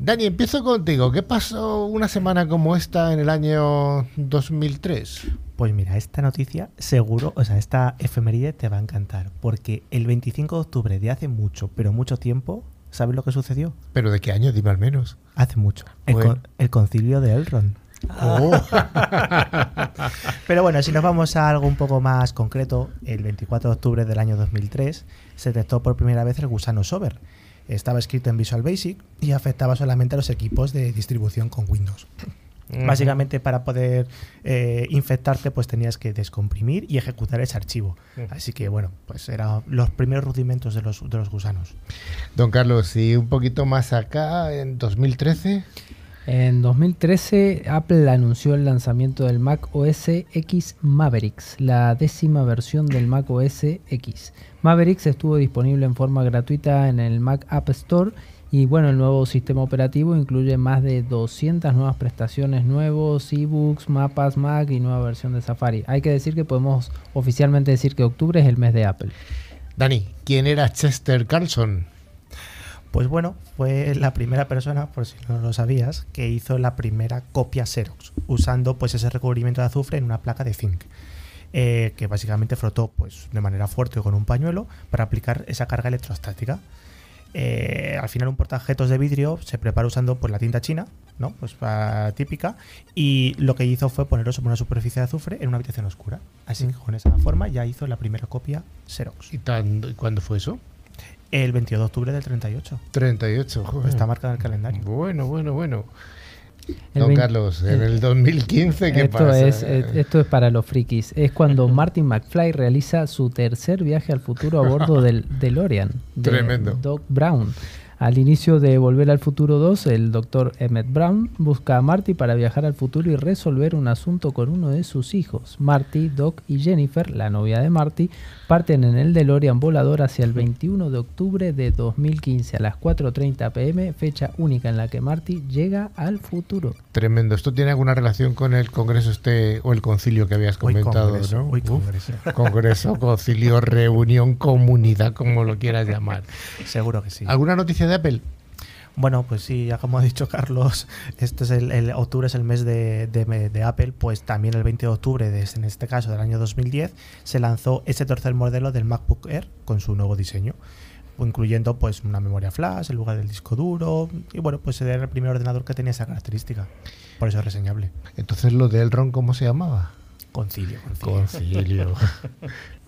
Dani, empiezo contigo. ¿Qué pasó una semana como esta en el año 2003? Pues mira, esta noticia seguro, o sea, esta efeméride te va a encantar, porque el 25 de octubre de hace mucho, pero mucho tiempo, ¿Sabes lo que sucedió? ¿Pero de qué año? Dime al menos. Hace mucho. El, concilio de Elrond. Oh. Pero bueno, si nos vamos a algo un poco más concreto, el 24 de octubre del año 2003 se detectó por primera vez el gusano Sober. Estaba escrito en Visual Basic y afectaba solamente a los equipos de distribución con Windows. Básicamente para poder eh, infectarte pues tenías que descomprimir y ejecutar ese archivo. Así que bueno, pues eran los primeros rudimentos de los, de los gusanos. Don Carlos, y un poquito más acá, en 2013... En 2013, Apple anunció el lanzamiento del Mac OS X Mavericks, la décima versión del Mac OS X. Mavericks estuvo disponible en forma gratuita en el Mac App Store y bueno, el nuevo sistema operativo incluye más de 200 nuevas prestaciones nuevos, ebooks, mapas Mac y nueva versión de Safari. Hay que decir que podemos oficialmente decir que octubre es el mes de Apple. Dani, ¿quién era Chester Carlson? Pues bueno, fue la primera persona, por si no lo sabías, que hizo la primera copia Xerox, usando pues ese recubrimiento de azufre en una placa de zinc. Eh, que básicamente frotó pues, de manera fuerte con un pañuelo para aplicar esa carga electrostática. Eh, al final un portajetos de vidrio se prepara usando pues, la tinta china, ¿no? Pues típica, y lo que hizo fue ponerlo sobre una superficie de azufre en una habitación oscura. Así que con esa forma ya hizo la primera copia Xerox. ¿Y cuándo fue eso? El 22 de octubre del 38. 38, joder. Está marcado en el calendario. Bueno, bueno, bueno. Don Carlos, en el 2015, ¿qué esto pasa? Es, esto es para los frikis. Es cuando Martin McFly realiza su tercer viaje al futuro a bordo del DeLorean. De Tremendo. Doc Brown. Al inicio de Volver al Futuro 2, el doctor Emmett Brown busca a Marty para viajar al futuro y resolver un asunto con uno de sus hijos. Marty, Doc y Jennifer, la novia de Marty, parten en el DeLorean volador hacia el 21 de octubre de 2015 a las 4.30 pm, fecha única en la que Marty llega al futuro. Tremendo. ¿Esto tiene alguna relación con el congreso este o el concilio que habías comentado? congreso, ¿no? congreso. congreso, concilio, reunión, comunidad, como lo quieras llamar. Seguro que sí. ¿Alguna noticia de Apple? Bueno, pues sí, ya como ha dicho Carlos, este es el, octubre es el mes de, Apple, pues también el 20 de octubre, en este caso del año 2010, se lanzó ese tercer modelo del MacBook Air con su nuevo diseño incluyendo pues una memoria flash en lugar del disco duro y bueno pues era el primer ordenador que tenía esa característica Por eso es reseñable. Entonces lo de Elrond, ¿cómo se llamaba? Concilio. concilio. Concilio.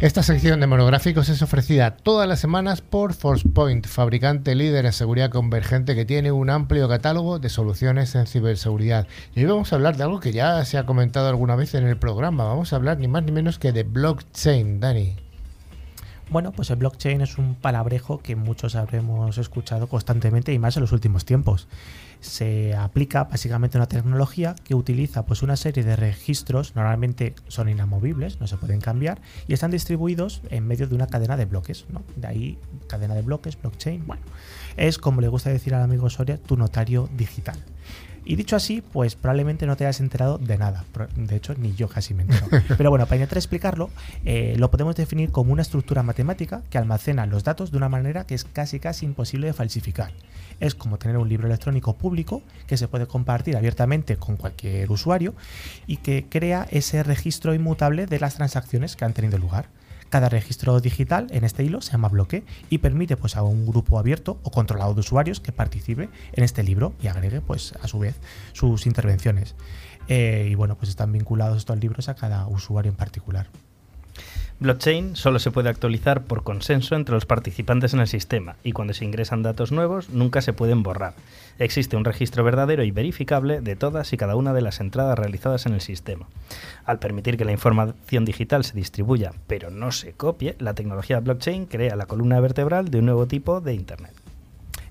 Esta sección de monográficos es ofrecida todas las semanas por ForcePoint, fabricante líder en seguridad convergente que tiene un amplio catálogo de soluciones en ciberseguridad. Y hoy vamos a hablar de algo que ya se ha comentado alguna vez en el programa. Vamos a hablar ni más ni menos que de blockchain, Dani. Bueno, pues el blockchain es un palabrejo que muchos habremos escuchado constantemente y más en los últimos tiempos. Se aplica básicamente una tecnología que utiliza pues una serie de registros, normalmente son inamovibles, no se pueden cambiar, y están distribuidos en medio de una cadena de bloques. ¿no? De ahí cadena de bloques, blockchain. Bueno, es como le gusta decir al amigo Soria, tu notario digital. Y dicho así, pues probablemente no te hayas enterado de nada. De hecho, ni yo casi me entero. Pero bueno, para intentar explicarlo, eh, lo podemos definir como una estructura matemática que almacena los datos de una manera que es casi casi imposible de falsificar. Es como tener un libro electrónico público que se puede compartir abiertamente con cualquier usuario y que crea ese registro inmutable de las transacciones que han tenido lugar. Cada registro digital en este hilo se llama bloque y permite pues, a un grupo abierto o controlado de usuarios que participe en este libro y agregue pues, a su vez sus intervenciones. Eh, y bueno, pues están vinculados estos libros a cada usuario en particular. Blockchain solo se puede actualizar por consenso entre los participantes en el sistema y cuando se ingresan datos nuevos nunca se pueden borrar. Existe un registro verdadero y verificable de todas y cada una de las entradas realizadas en el sistema. Al permitir que la información digital se distribuya pero no se copie, la tecnología blockchain crea la columna vertebral de un nuevo tipo de Internet.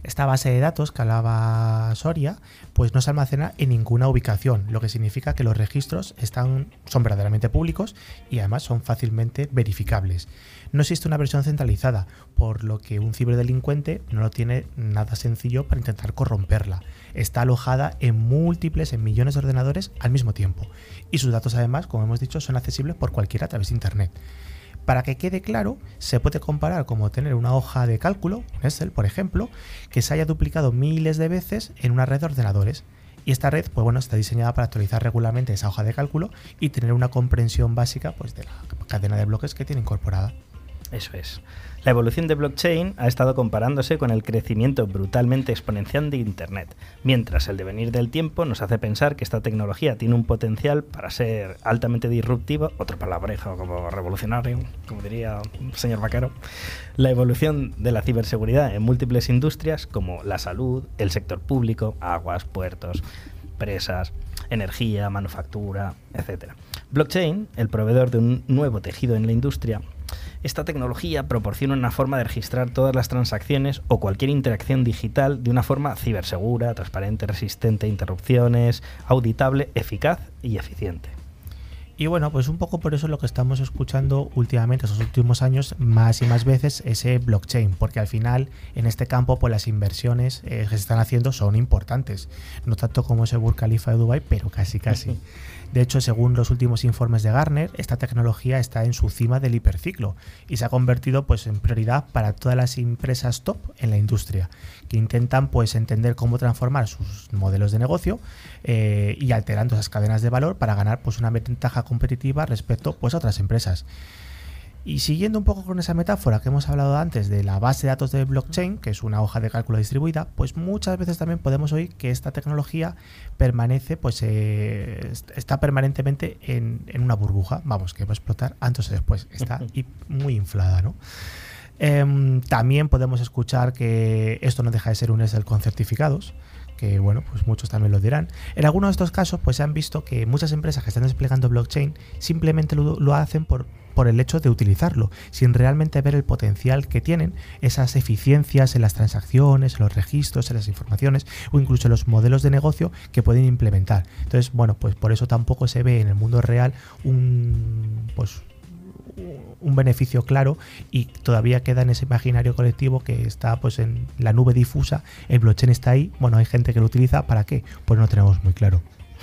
Esta base de datos que hablaba Soria, pues no se almacena en ninguna ubicación, lo que significa que los registros están, son verdaderamente públicos y además son fácilmente verificables. No existe una versión centralizada, por lo que un ciberdelincuente no lo tiene nada sencillo para intentar corromperla. Está alojada en múltiples, en millones de ordenadores al mismo tiempo. Y sus datos además, como hemos dicho, son accesibles por cualquiera a través de Internet. Para que quede claro, se puede comparar como tener una hoja de cálculo, un Excel, por ejemplo, que se haya duplicado miles de veces en una red de ordenadores. Y esta red, pues bueno, está diseñada para actualizar regularmente esa hoja de cálculo y tener una comprensión básica pues, de la cadena de bloques que tiene incorporada. Eso es. La evolución de blockchain ha estado comparándose con el crecimiento brutalmente exponencial de Internet, mientras el devenir del tiempo nos hace pensar que esta tecnología tiene un potencial para ser altamente disruptiva, otro palabrejo como revolucionario, como diría el señor Vaquero. La evolución de la ciberseguridad en múltiples industrias como la salud, el sector público, aguas, puertos, presas, energía, manufactura, etc. Blockchain, el proveedor de un nuevo tejido en la industria, esta tecnología proporciona una forma de registrar todas las transacciones o cualquier interacción digital de una forma cibersegura, transparente, resistente a interrupciones, auditable, eficaz y eficiente. Y bueno, pues un poco por eso es lo que estamos escuchando últimamente, estos últimos años, más y más veces, ese blockchain, porque al final en este campo pues las inversiones eh, que se están haciendo son importantes, no tanto como ese Burj Khalifa de Dubai, pero casi casi. De hecho, según los últimos informes de Gartner, esta tecnología está en su cima del hiperciclo y se ha convertido pues, en prioridad para todas las empresas top en la industria, que intentan pues, entender cómo transformar sus modelos de negocio eh, y alterando esas cadenas de valor para ganar pues, una ventaja competitiva respecto pues, a otras empresas. Y siguiendo un poco con esa metáfora que hemos hablado antes de la base de datos de blockchain, que es una hoja de cálculo distribuida, pues muchas veces también podemos oír que esta tecnología permanece, pues eh, está permanentemente en, en, una burbuja, vamos, que va a explotar antes o después, está muy inflada, ¿no? Eh, también podemos escuchar que esto no deja de ser un Excel con certificados, que bueno, pues muchos también lo dirán. En algunos de estos casos, pues se han visto que muchas empresas que están desplegando blockchain simplemente lo, hacen por, por el hecho de utilizarlo, sin realmente ver el potencial que tienen esas eficiencias en las transacciones, en los registros, en las informaciones o incluso en los modelos de negocio que pueden implementar. Entonces, bueno, pues por eso tampoco se ve en el mundo real un pues un beneficio claro y todavía queda en ese imaginario colectivo que está pues en la nube difusa, el blockchain está ahí, bueno, hay gente que lo utiliza, ¿para qué? Pues no tenemos muy claro.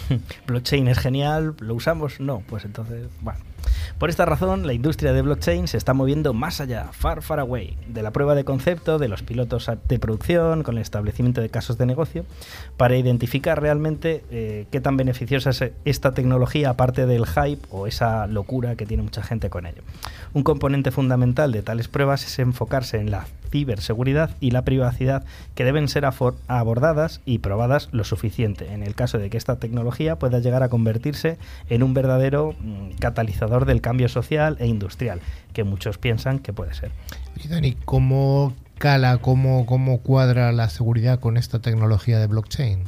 blockchain es genial, ¿lo usamos? No, pues entonces, bueno. Por esta razón, la industria de blockchain se está moviendo más allá, far, far away, de la prueba de concepto, de los pilotos de producción, con el establecimiento de casos de negocio, para identificar realmente eh, qué tan beneficiosa es esta tecnología aparte del hype o esa locura que tiene mucha gente con ello. Un componente fundamental de tales pruebas es enfocarse en la ciberseguridad y la privacidad que deben ser abordadas y probadas lo suficiente en el caso de que esta tecnología pueda llegar a convertirse en un verdadero mm, catalizador del cambio social e industrial, que muchos piensan que puede ser. Y Dani, ¿cómo cala, cómo, cómo cuadra la seguridad con esta tecnología de blockchain?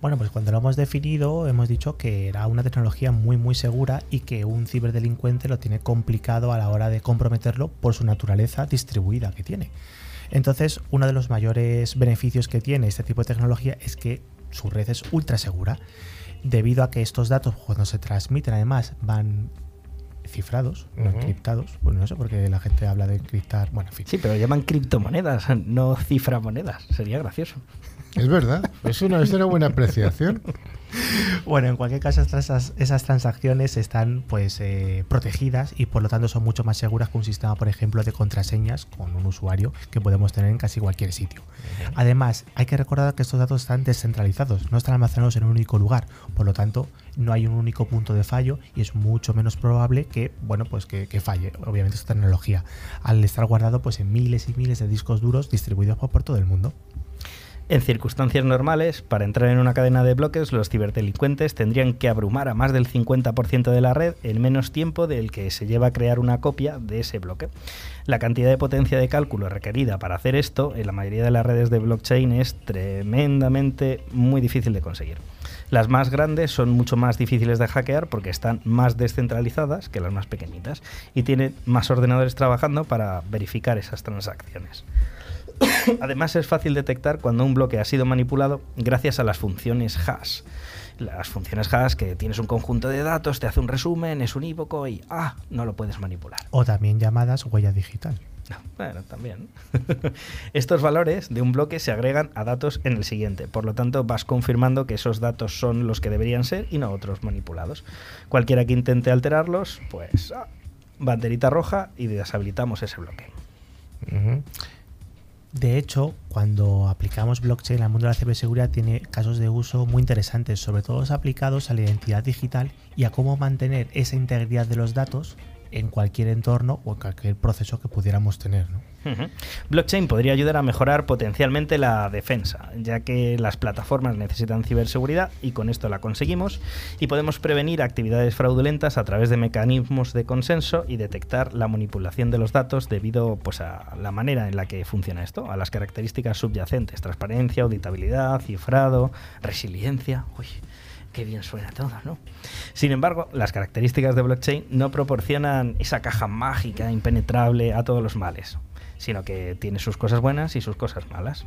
Bueno, pues cuando lo hemos definido hemos dicho que era una tecnología muy muy segura y que un ciberdelincuente lo tiene complicado a la hora de comprometerlo por su naturaleza distribuida que tiene. Entonces, uno de los mayores beneficios que tiene este tipo de tecnología es que su red es ultra segura, debido a que estos datos cuando se transmiten además van cifrados, no encriptados. Pues no sé por qué la gente habla de encriptar. Bueno, en fin. Sí, pero llaman criptomonedas, no ciframonedas. Sería gracioso. Es verdad, es una, es una buena apreciación. Bueno, en cualquier caso, esas, esas transacciones están pues eh, protegidas y por lo tanto son mucho más seguras que un sistema, por ejemplo, de contraseñas con un usuario que podemos tener en casi cualquier sitio. Además, hay que recordar que estos datos están descentralizados, no están almacenados en un único lugar, por lo tanto, no hay un único punto de fallo y es mucho menos probable que, bueno, pues que, falle, obviamente, esta tecnología, al estar guardado pues en miles y miles de discos duros distribuidos por todo el mundo. En circunstancias normales, para entrar en una cadena de bloques, los ciberdelincuentes tendrían que abrumar a más del 50% de la red en menos tiempo del que se lleva a crear una copia de ese bloque. La cantidad de potencia de cálculo requerida para hacer esto en la mayoría de las redes de blockchain es tremendamente muy difícil de conseguir. Las más grandes son mucho más difíciles de hackear porque están más descentralizadas que las más pequeñitas y tienen más ordenadores trabajando para verificar esas transacciones. Además es fácil detectar cuando un bloque ha sido manipulado gracias a las funciones hash. Las funciones hash que tienes un conjunto de datos, te hace un resumen, es unívoco y ah, no lo puedes manipular. O también llamadas huella digital. Bueno, también. Estos valores de un bloque se agregan a datos en el siguiente, por lo tanto vas confirmando que esos datos son los que deberían ser y no otros manipulados. Cualquiera que intente alterarlos, pues ah, banderita roja y deshabilitamos ese bloque. De hecho, cuando aplicamos blockchain al mundo de la ciberseguridad tiene casos de uso muy interesantes, sobre todo aplicados a la identidad digital y a cómo mantener esa integridad de los datos en cualquier entorno o en cualquier proceso que pudiéramos tener. Blockchain podría ayudar a mejorar potencialmente la defensa, ya que las plataformas necesitan ciberseguridad y con esto la conseguimos y podemos prevenir actividades fraudulentas a través de mecanismos de consenso y detectar la manipulación de los datos debido pues, a la manera en la que funciona esto, a las características subyacentes, transparencia, auditabilidad, cifrado, resiliencia. Uy, qué bien suena todo, ¿no? Sin embargo, las características de blockchain no proporcionan esa caja mágica impenetrable a todos los males sino que tiene sus cosas buenas y sus cosas malas.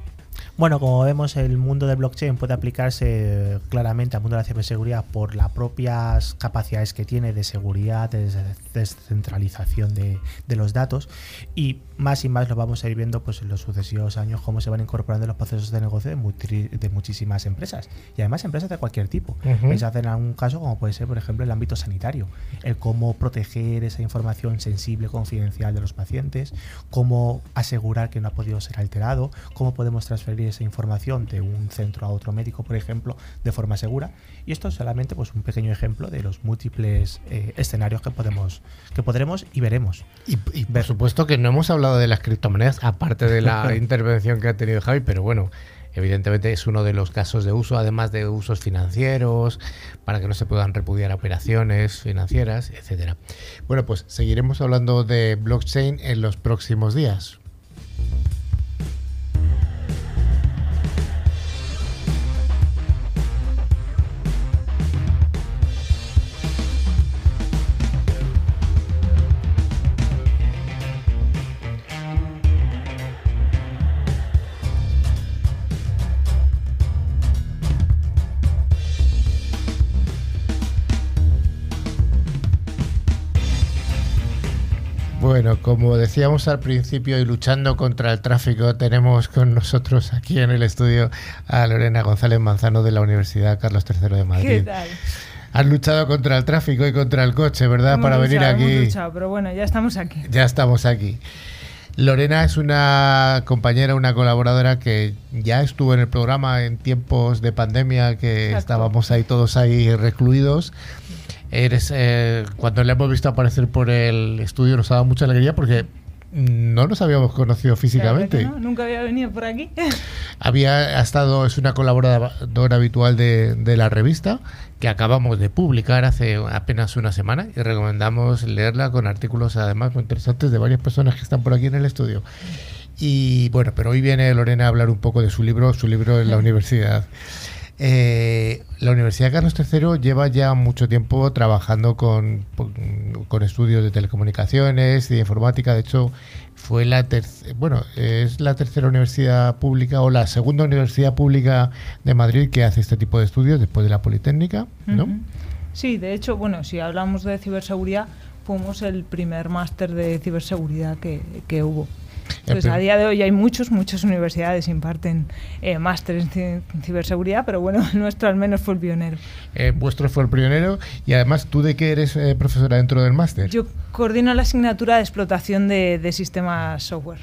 Bueno, como vemos, el mundo del blockchain puede aplicarse claramente al mundo de la ciberseguridad por las propias capacidades que tiene de seguridad, de descentralización de, los datos y más y más lo vamos a ir viendo pues, en los sucesivos años cómo se van incorporando los procesos de negocio de, muchísimas empresas y además empresas de cualquier tipo. Uh a hacer algún caso como puede ser, por ejemplo, el ámbito sanitario, el cómo proteger esa información sensible, confidencial de los pacientes, cómo asegurar que no ha podido ser alterado, cómo podemos transferir esa información de un centro a otro médico, por ejemplo, de forma segura. Y esto es solamente pues, un pequeño ejemplo de los múltiples eh, escenarios que podemos, que podremos y veremos. Y, por supuesto que no hemos hablado de las criptomonedas, aparte de la intervención que ha tenido Javi, pero bueno, evidentemente es uno de los casos de uso, además de usos financieros, para que no se puedan repudiar operaciones financieras, etcétera. Bueno, pues seguiremos hablando de blockchain en los próximos días. Como decíamos al principio y luchando contra el tráfico, tenemos con nosotros aquí en el estudio a Lorena González Manzano de la Universidad Carlos III de Madrid. ¿Qué tal? Has luchado contra el tráfico y contra el coche, ¿verdad? Hemos Para venir luchado, hemos aquí. luchado, pero bueno, ya estamos aquí. Ya estamos aquí. Lorena es una compañera, una colaboradora que ya estuvo en el programa en tiempos de pandemia, que Exacto. estábamos ahí todos ahí recluidos. Eres, eh, cuando le hemos visto aparecer por el estudio nos ha dado mucha alegría porque no nos habíamos conocido físicamente. no, Nunca había venido por aquí. Había ha estado, es una colaboradora habitual de, de la revista que acabamos de publicar hace apenas una semana y recomendamos leerla con artículos además muy interesantes de varias personas que están por aquí en el estudio. Y bueno, pero hoy viene Lorena a hablar un poco de su libro, su libro en la universidad. Eh, la Universidad Carlos III lleva ya mucho tiempo trabajando con, con estudios de telecomunicaciones y de informática. De hecho, fue la bueno, es la tercera universidad pública o la segunda universidad pública de Madrid que hace este tipo de estudios después de la Politécnica, ¿no? Sí, de hecho, bueno, si hablamos de ciberseguridad, fuimos el primer máster de ciberseguridad que, que hubo. Entonces, prim- a día de hoy hay muchos, muchas universidades imparten eh, másteres en ciberseguridad, pero bueno, el nuestro al menos fue el pionero. Eh, vuestro fue el pionero y además, ¿tú de qué eres eh, profesora dentro del máster? Yo coordino la asignatura de explotación de, de sistemas software.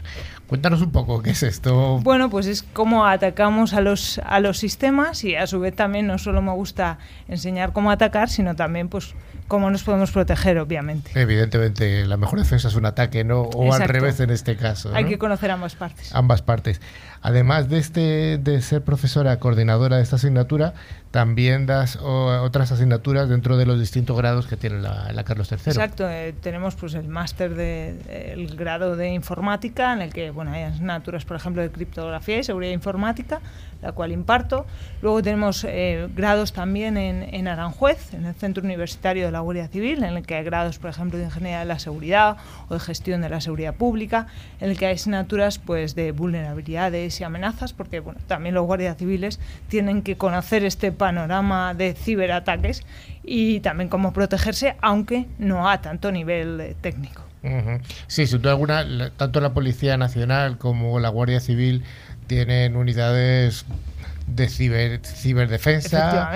Cuéntanos un poco, ¿qué es esto? Bueno, pues es cómo atacamos a los, a los sistemas y a su vez también no solo me gusta enseñar cómo atacar, sino también pues cómo nos podemos proteger, obviamente. Evidentemente, la mejor defensa es un ataque, ¿no? O al revés en este caso. Hay que conocer ambas partes. ambas partes. Además de este de ser profesora coordinadora de esta asignatura, también das otras asignaturas dentro de los distintos grados que tiene la, Carlos III. Exacto, eh, tenemos pues el máster de el grado de informática en el que bueno hay asignaturas por ejemplo de criptografía y seguridad informática, la cual imparto. Luego tenemos eh, grados también en, en Aranjuez, en el Centro Universitario de la Guardia Civil, en el que hay grados por ejemplo de ingeniería de la seguridad o de gestión de la seguridad pública, en el que hay asignaturas pues de vulnerabilidades y amenazas, porque bueno también los guardias civiles tienen que conocer este panorama de ciberataques y también cómo protegerse, aunque no a tanto nivel eh, técnico. Sí, sin duda alguna, tanto la Policía Nacional como la Guardia Civil tienen unidades de ciber, ciberdefensa,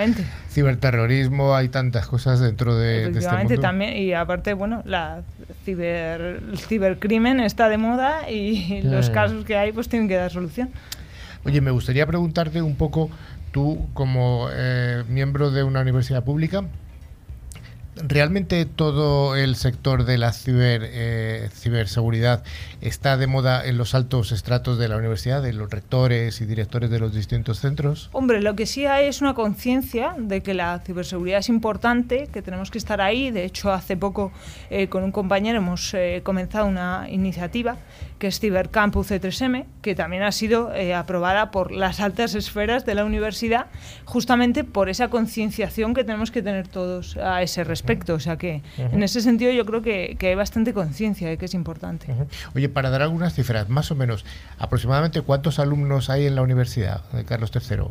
ciberterrorismo, hay tantas cosas dentro de, de este Efectivamente mundo. también y aparte bueno la ciber el cibercrimen está de moda y los casos que hay pues tienen que dar solución. Oye, me gustaría preguntarte un poco, tú como eh, miembro de una universidad pública, ¿realmente todo el sector de la ciber, eh, ciberseguridad está de moda en los altos estratos de la universidad, de los rectores y directores de los distintos centros? Hombre, lo que sí hay es una conciencia de que la ciberseguridad es importante, que tenemos que estar ahí. De hecho, hace poco eh, con un compañero hemos eh, comenzado una iniciativa que es Cibercampus C3M, que también ha sido aprobada por las altas esferas de la universidad, justamente por esa concienciación que tenemos que tener todos a ese respecto. O sea que en ese sentido yo creo que, que hay bastante conciencia de que es importante. Ujú. Oye, para dar algunas cifras, más o menos, aproximadamente cuántos alumnos hay en la universidad de Carlos III.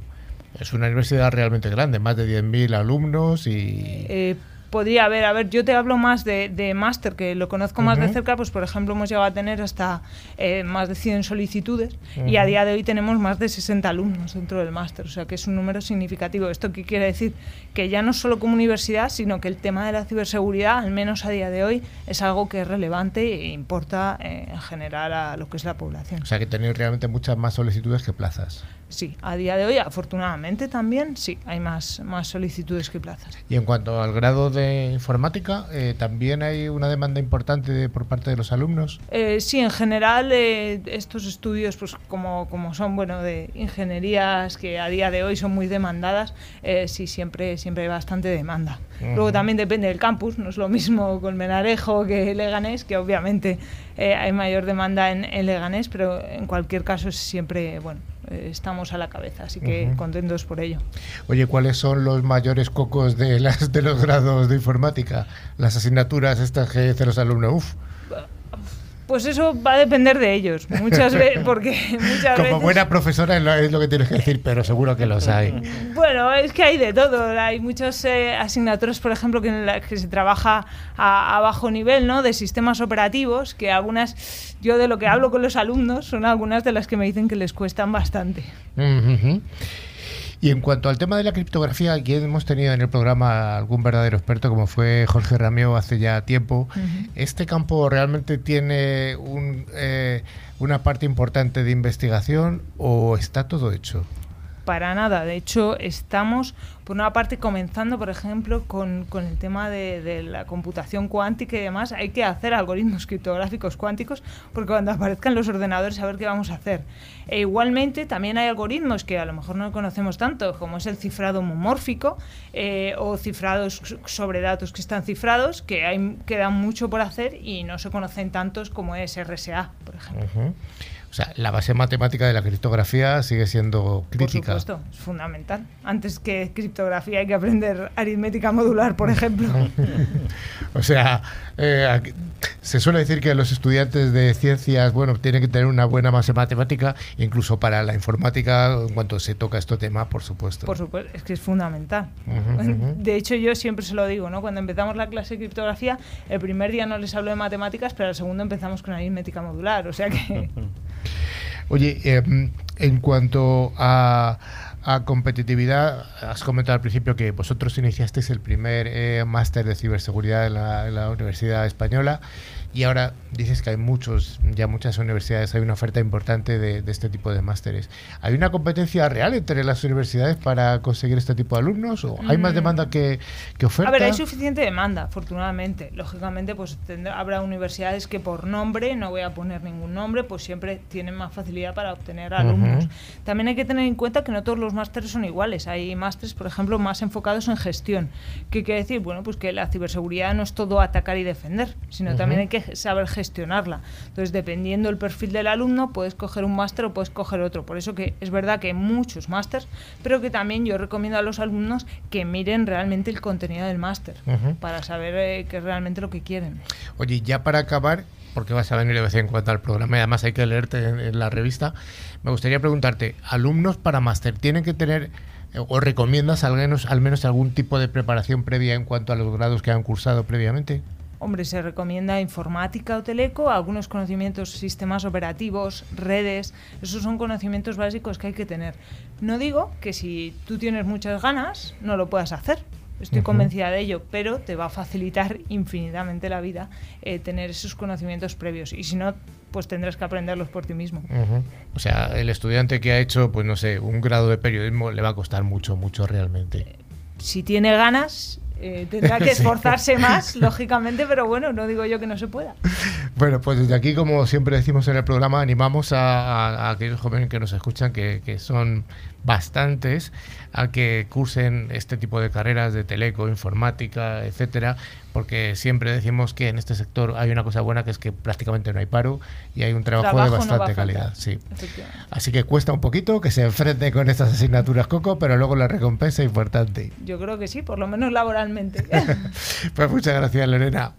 Es una universidad realmente grande, más de 10.000 alumnos y... Eh, podría haber, a ver, yo te hablo más de, de máster, que lo conozco más de cerca, pues por ejemplo hemos llegado a tener hasta eh, más de 100 solicitudes y a día de hoy tenemos más de 60 alumnos dentro del máster, o sea que es un número significativo. ¿Esto qué quiere decir? Que ya no solo como universidad, sino que el tema de la ciberseguridad, al menos a día de hoy, es algo que es relevante e importa eh, en general a lo que es la población. O sea que tenéis realmente muchas más solicitudes que plazas. Sí, a día de hoy, afortunadamente también, sí, hay más, más solicitudes que plazas. Y en cuanto al grado de informática, eh, también hay una demanda importante de- por parte de los alumnos. Eh, sí, en general eh, estos estudios, pues como, como son bueno de ingenierías que a día de hoy son muy demandadas, eh, sí siempre siempre hay bastante demanda. Luego también depende del campus, no es lo mismo Colmenarejo que Leganés, que obviamente eh, hay mayor demanda en, en Leganés, pero en cualquier caso es siempre bueno eh, estamos a la cabeza, así que contentos por ello. Oye, ¿cuáles son los mayores cocos de, las, de los grados de informática? Las asignaturas estas que dicen los alumnos. Uf, Pues eso va a depender de ellos, muchas veces, porque muchas como veces... buena profesora es lo, es lo que tienes que decir, pero seguro que los hay. Bueno, es que hay de todo. Hay muchas eh, asignaturas, por ejemplo, que en las que se trabaja a, a bajo nivel, ¿no? De sistemas operativos, que algunas, yo de lo que hablo con los alumnos, son algunas de las que me dicen que les cuestan bastante. Y en cuanto al tema de la criptografía, aquí hemos tenido en el programa algún verdadero experto, como fue Jorge Rameo hace ya tiempo. ¿Este campo realmente tiene un, eh, una parte importante de investigación o está todo hecho? Para nada. De hecho, estamos, por una parte, comenzando, por ejemplo, con, el tema de, la computación cuántica y demás. Hay que hacer algoritmos criptográficos cuánticos porque cuando aparezcan los ordenadores, a ver qué vamos a hacer. E igualmente, también hay algoritmos que a lo mejor no conocemos tanto, como es el cifrado homomórfico eh, o cifrados sobre datos que están cifrados, que hay, quedan mucho por hacer y no se conocen tantos como es RSA, por ejemplo. Sea, la base matemática de la criptografía sigue siendo crítica. Por supuesto, es fundamental. Antes que criptografía hay que aprender aritmética modular, por ejemplo. o sea, eh, se suele decir que los estudiantes de ciencias, bueno, tienen que tener una buena base matemática, incluso para la informática, en cuanto se toca este tema, por supuesto. Por supuesto, es que es fundamental. De hecho, yo siempre se lo digo, ¿no? Cuando empezamos la clase de criptografía, el primer día no les hablo de matemáticas, pero el segundo empezamos con aritmética modular, o sea que... Oye, em, en cuanto a, competitividad, has comentado al principio que vosotros iniciasteis el primer eh, máster de ciberseguridad en la, Universidad Española y ahora dices que hay muchos, ya muchas universidades, hay una oferta importante de, este tipo de másteres. ¿Hay una competencia real entre las universidades para conseguir este tipo de alumnos o hay más mm. demanda que, que oferta? A ver, hay suficiente demanda, afortunadamente. Lógicamente, pues habrá universidades que por nombre, no voy a poner ningún nombre, pues siempre tienen más facilidad para obtener alumnos. También hay que tener en cuenta que no todos los másteres son iguales. Hay másteres, por ejemplo, más enfocados en gestión. ¿Qué quiere decir? Bueno, pues que la ciberseguridad no es todo atacar y defender, sino también hay que saber gestionarla. Entonces, dependiendo del perfil del alumno, puedes coger un máster o puedes coger otro. Por eso que es verdad que hay muchos másters, pero que también yo recomiendo a los alumnos que miren realmente el contenido del máster para saber eh, qué es realmente lo que quieren. Oye, ya para acabar, porque vas a venir de vez en cuando al programa y además hay que leerte en, la revista, me gustaría preguntarte, alumnos para máster, ¿tienen que tener eh, o recomiendas al menos, al menos algún tipo de preparación previa en cuanto a los grados que han cursado previamente? Hombre, se recomienda informática o teleco, algunos conocimientos, sistemas operativos, redes, esos son conocimientos básicos que hay que tener. No digo que si tú tienes muchas ganas no lo puedas hacer, estoy convencida de ello, pero te va a facilitar infinitamente la vida eh, tener esos conocimientos previos y si no, pues tendrás que aprenderlos por ti mismo. O sea, el estudiante que ha hecho, pues no sé, un grado de periodismo le va a costar mucho, mucho realmente. Si tiene ganas, eh, tendrá que esforzarse más, lógicamente, pero bueno, no digo yo que no se pueda. Bueno, pues desde aquí, como siempre decimos en el programa, animamos a, aquellos jóvenes que nos escuchan, que, que, son bastantes, a que cursen este tipo de carreras de teleco, informática, etcétera, porque siempre decimos que en este sector hay una cosa buena que es que prácticamente no hay paro y hay un trabajo, de bastante calidad. Sí. Así que cuesta un poquito que se enfrente con estas asignaturas Coco, pero luego la recompensa es importante. Yo creo que sí, por lo menos laboralmente. pues muchas gracias, Lorena.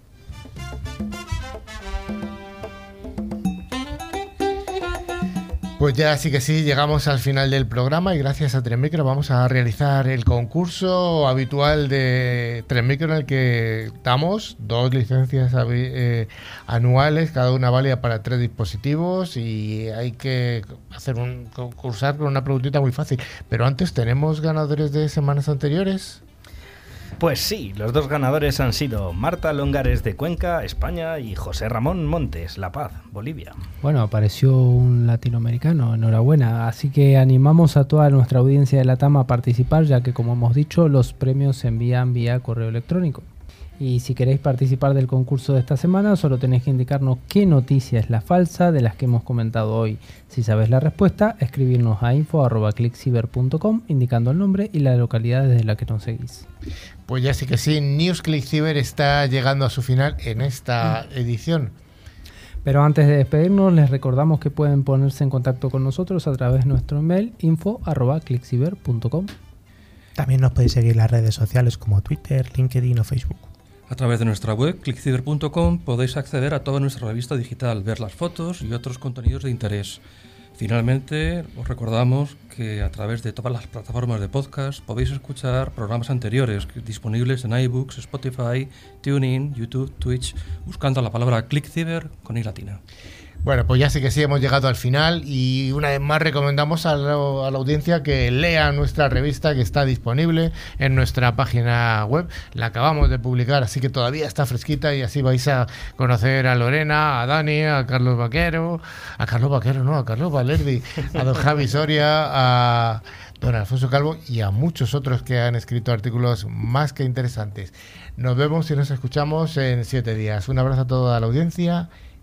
Pues ya sí que sí, llegamos al final del programa y gracias a Micro vamos a realizar el concurso habitual de Micro en el que damos dos licencias eh, anuales, cada una válida para tres dispositivos y hay que hacer un concursar con una preguntita muy fácil. Pero antes, ¿tenemos ganadores de semanas anteriores? Pues sí, los dos ganadores han sido Marta Longares de Cuenca, España, y José Ramón Montes, La Paz, Bolivia. Bueno, apareció un latinoamericano, enhorabuena. Así que animamos a toda nuestra audiencia de la TAM a participar, ya que como hemos dicho, los premios se envían vía correo electrónico. Y si queréis participar del concurso de esta semana, solo tenéis que indicarnos qué noticia es la falsa de las que hemos comentado hoy. Si sabes la respuesta, escribirnos a info.clickciber.com indicando el nombre y la localidad desde la que nos seguís. Pues ya sí que sí, News Ciber está llegando a su final en esta mm. edición. Pero antes de despedirnos, les recordamos que pueden ponerse en contacto con nosotros a través de nuestro email info.clickciber.com. También nos podéis seguir en las redes sociales como Twitter, LinkedIn o Facebook. A través de nuestra web, clickciber.com, podéis acceder a toda nuestra revista digital, ver las fotos y otros contenidos de interés. Finalmente, os recordamos que a través de todas las plataformas de podcast podéis escuchar programas anteriores disponibles en iBooks, Spotify, TuneIn, YouTube, Twitch, buscando la palabra ClickCiber con i latina. Bueno, pues ya sí que sí, hemos llegado al final y una vez más recomendamos a la, a la audiencia que lea nuestra revista que está disponible en nuestra página web. La acabamos de publicar, así que todavía está fresquita y así vais a conocer a Lorena, a Dani, a Carlos Vaquero, a Carlos Vaquero, no, a Carlos Valerdi, a don Javi Soria, a don Alfonso Calvo y a muchos otros que han escrito artículos más que interesantes. Nos vemos y nos escuchamos en siete días. Un abrazo a toda la audiencia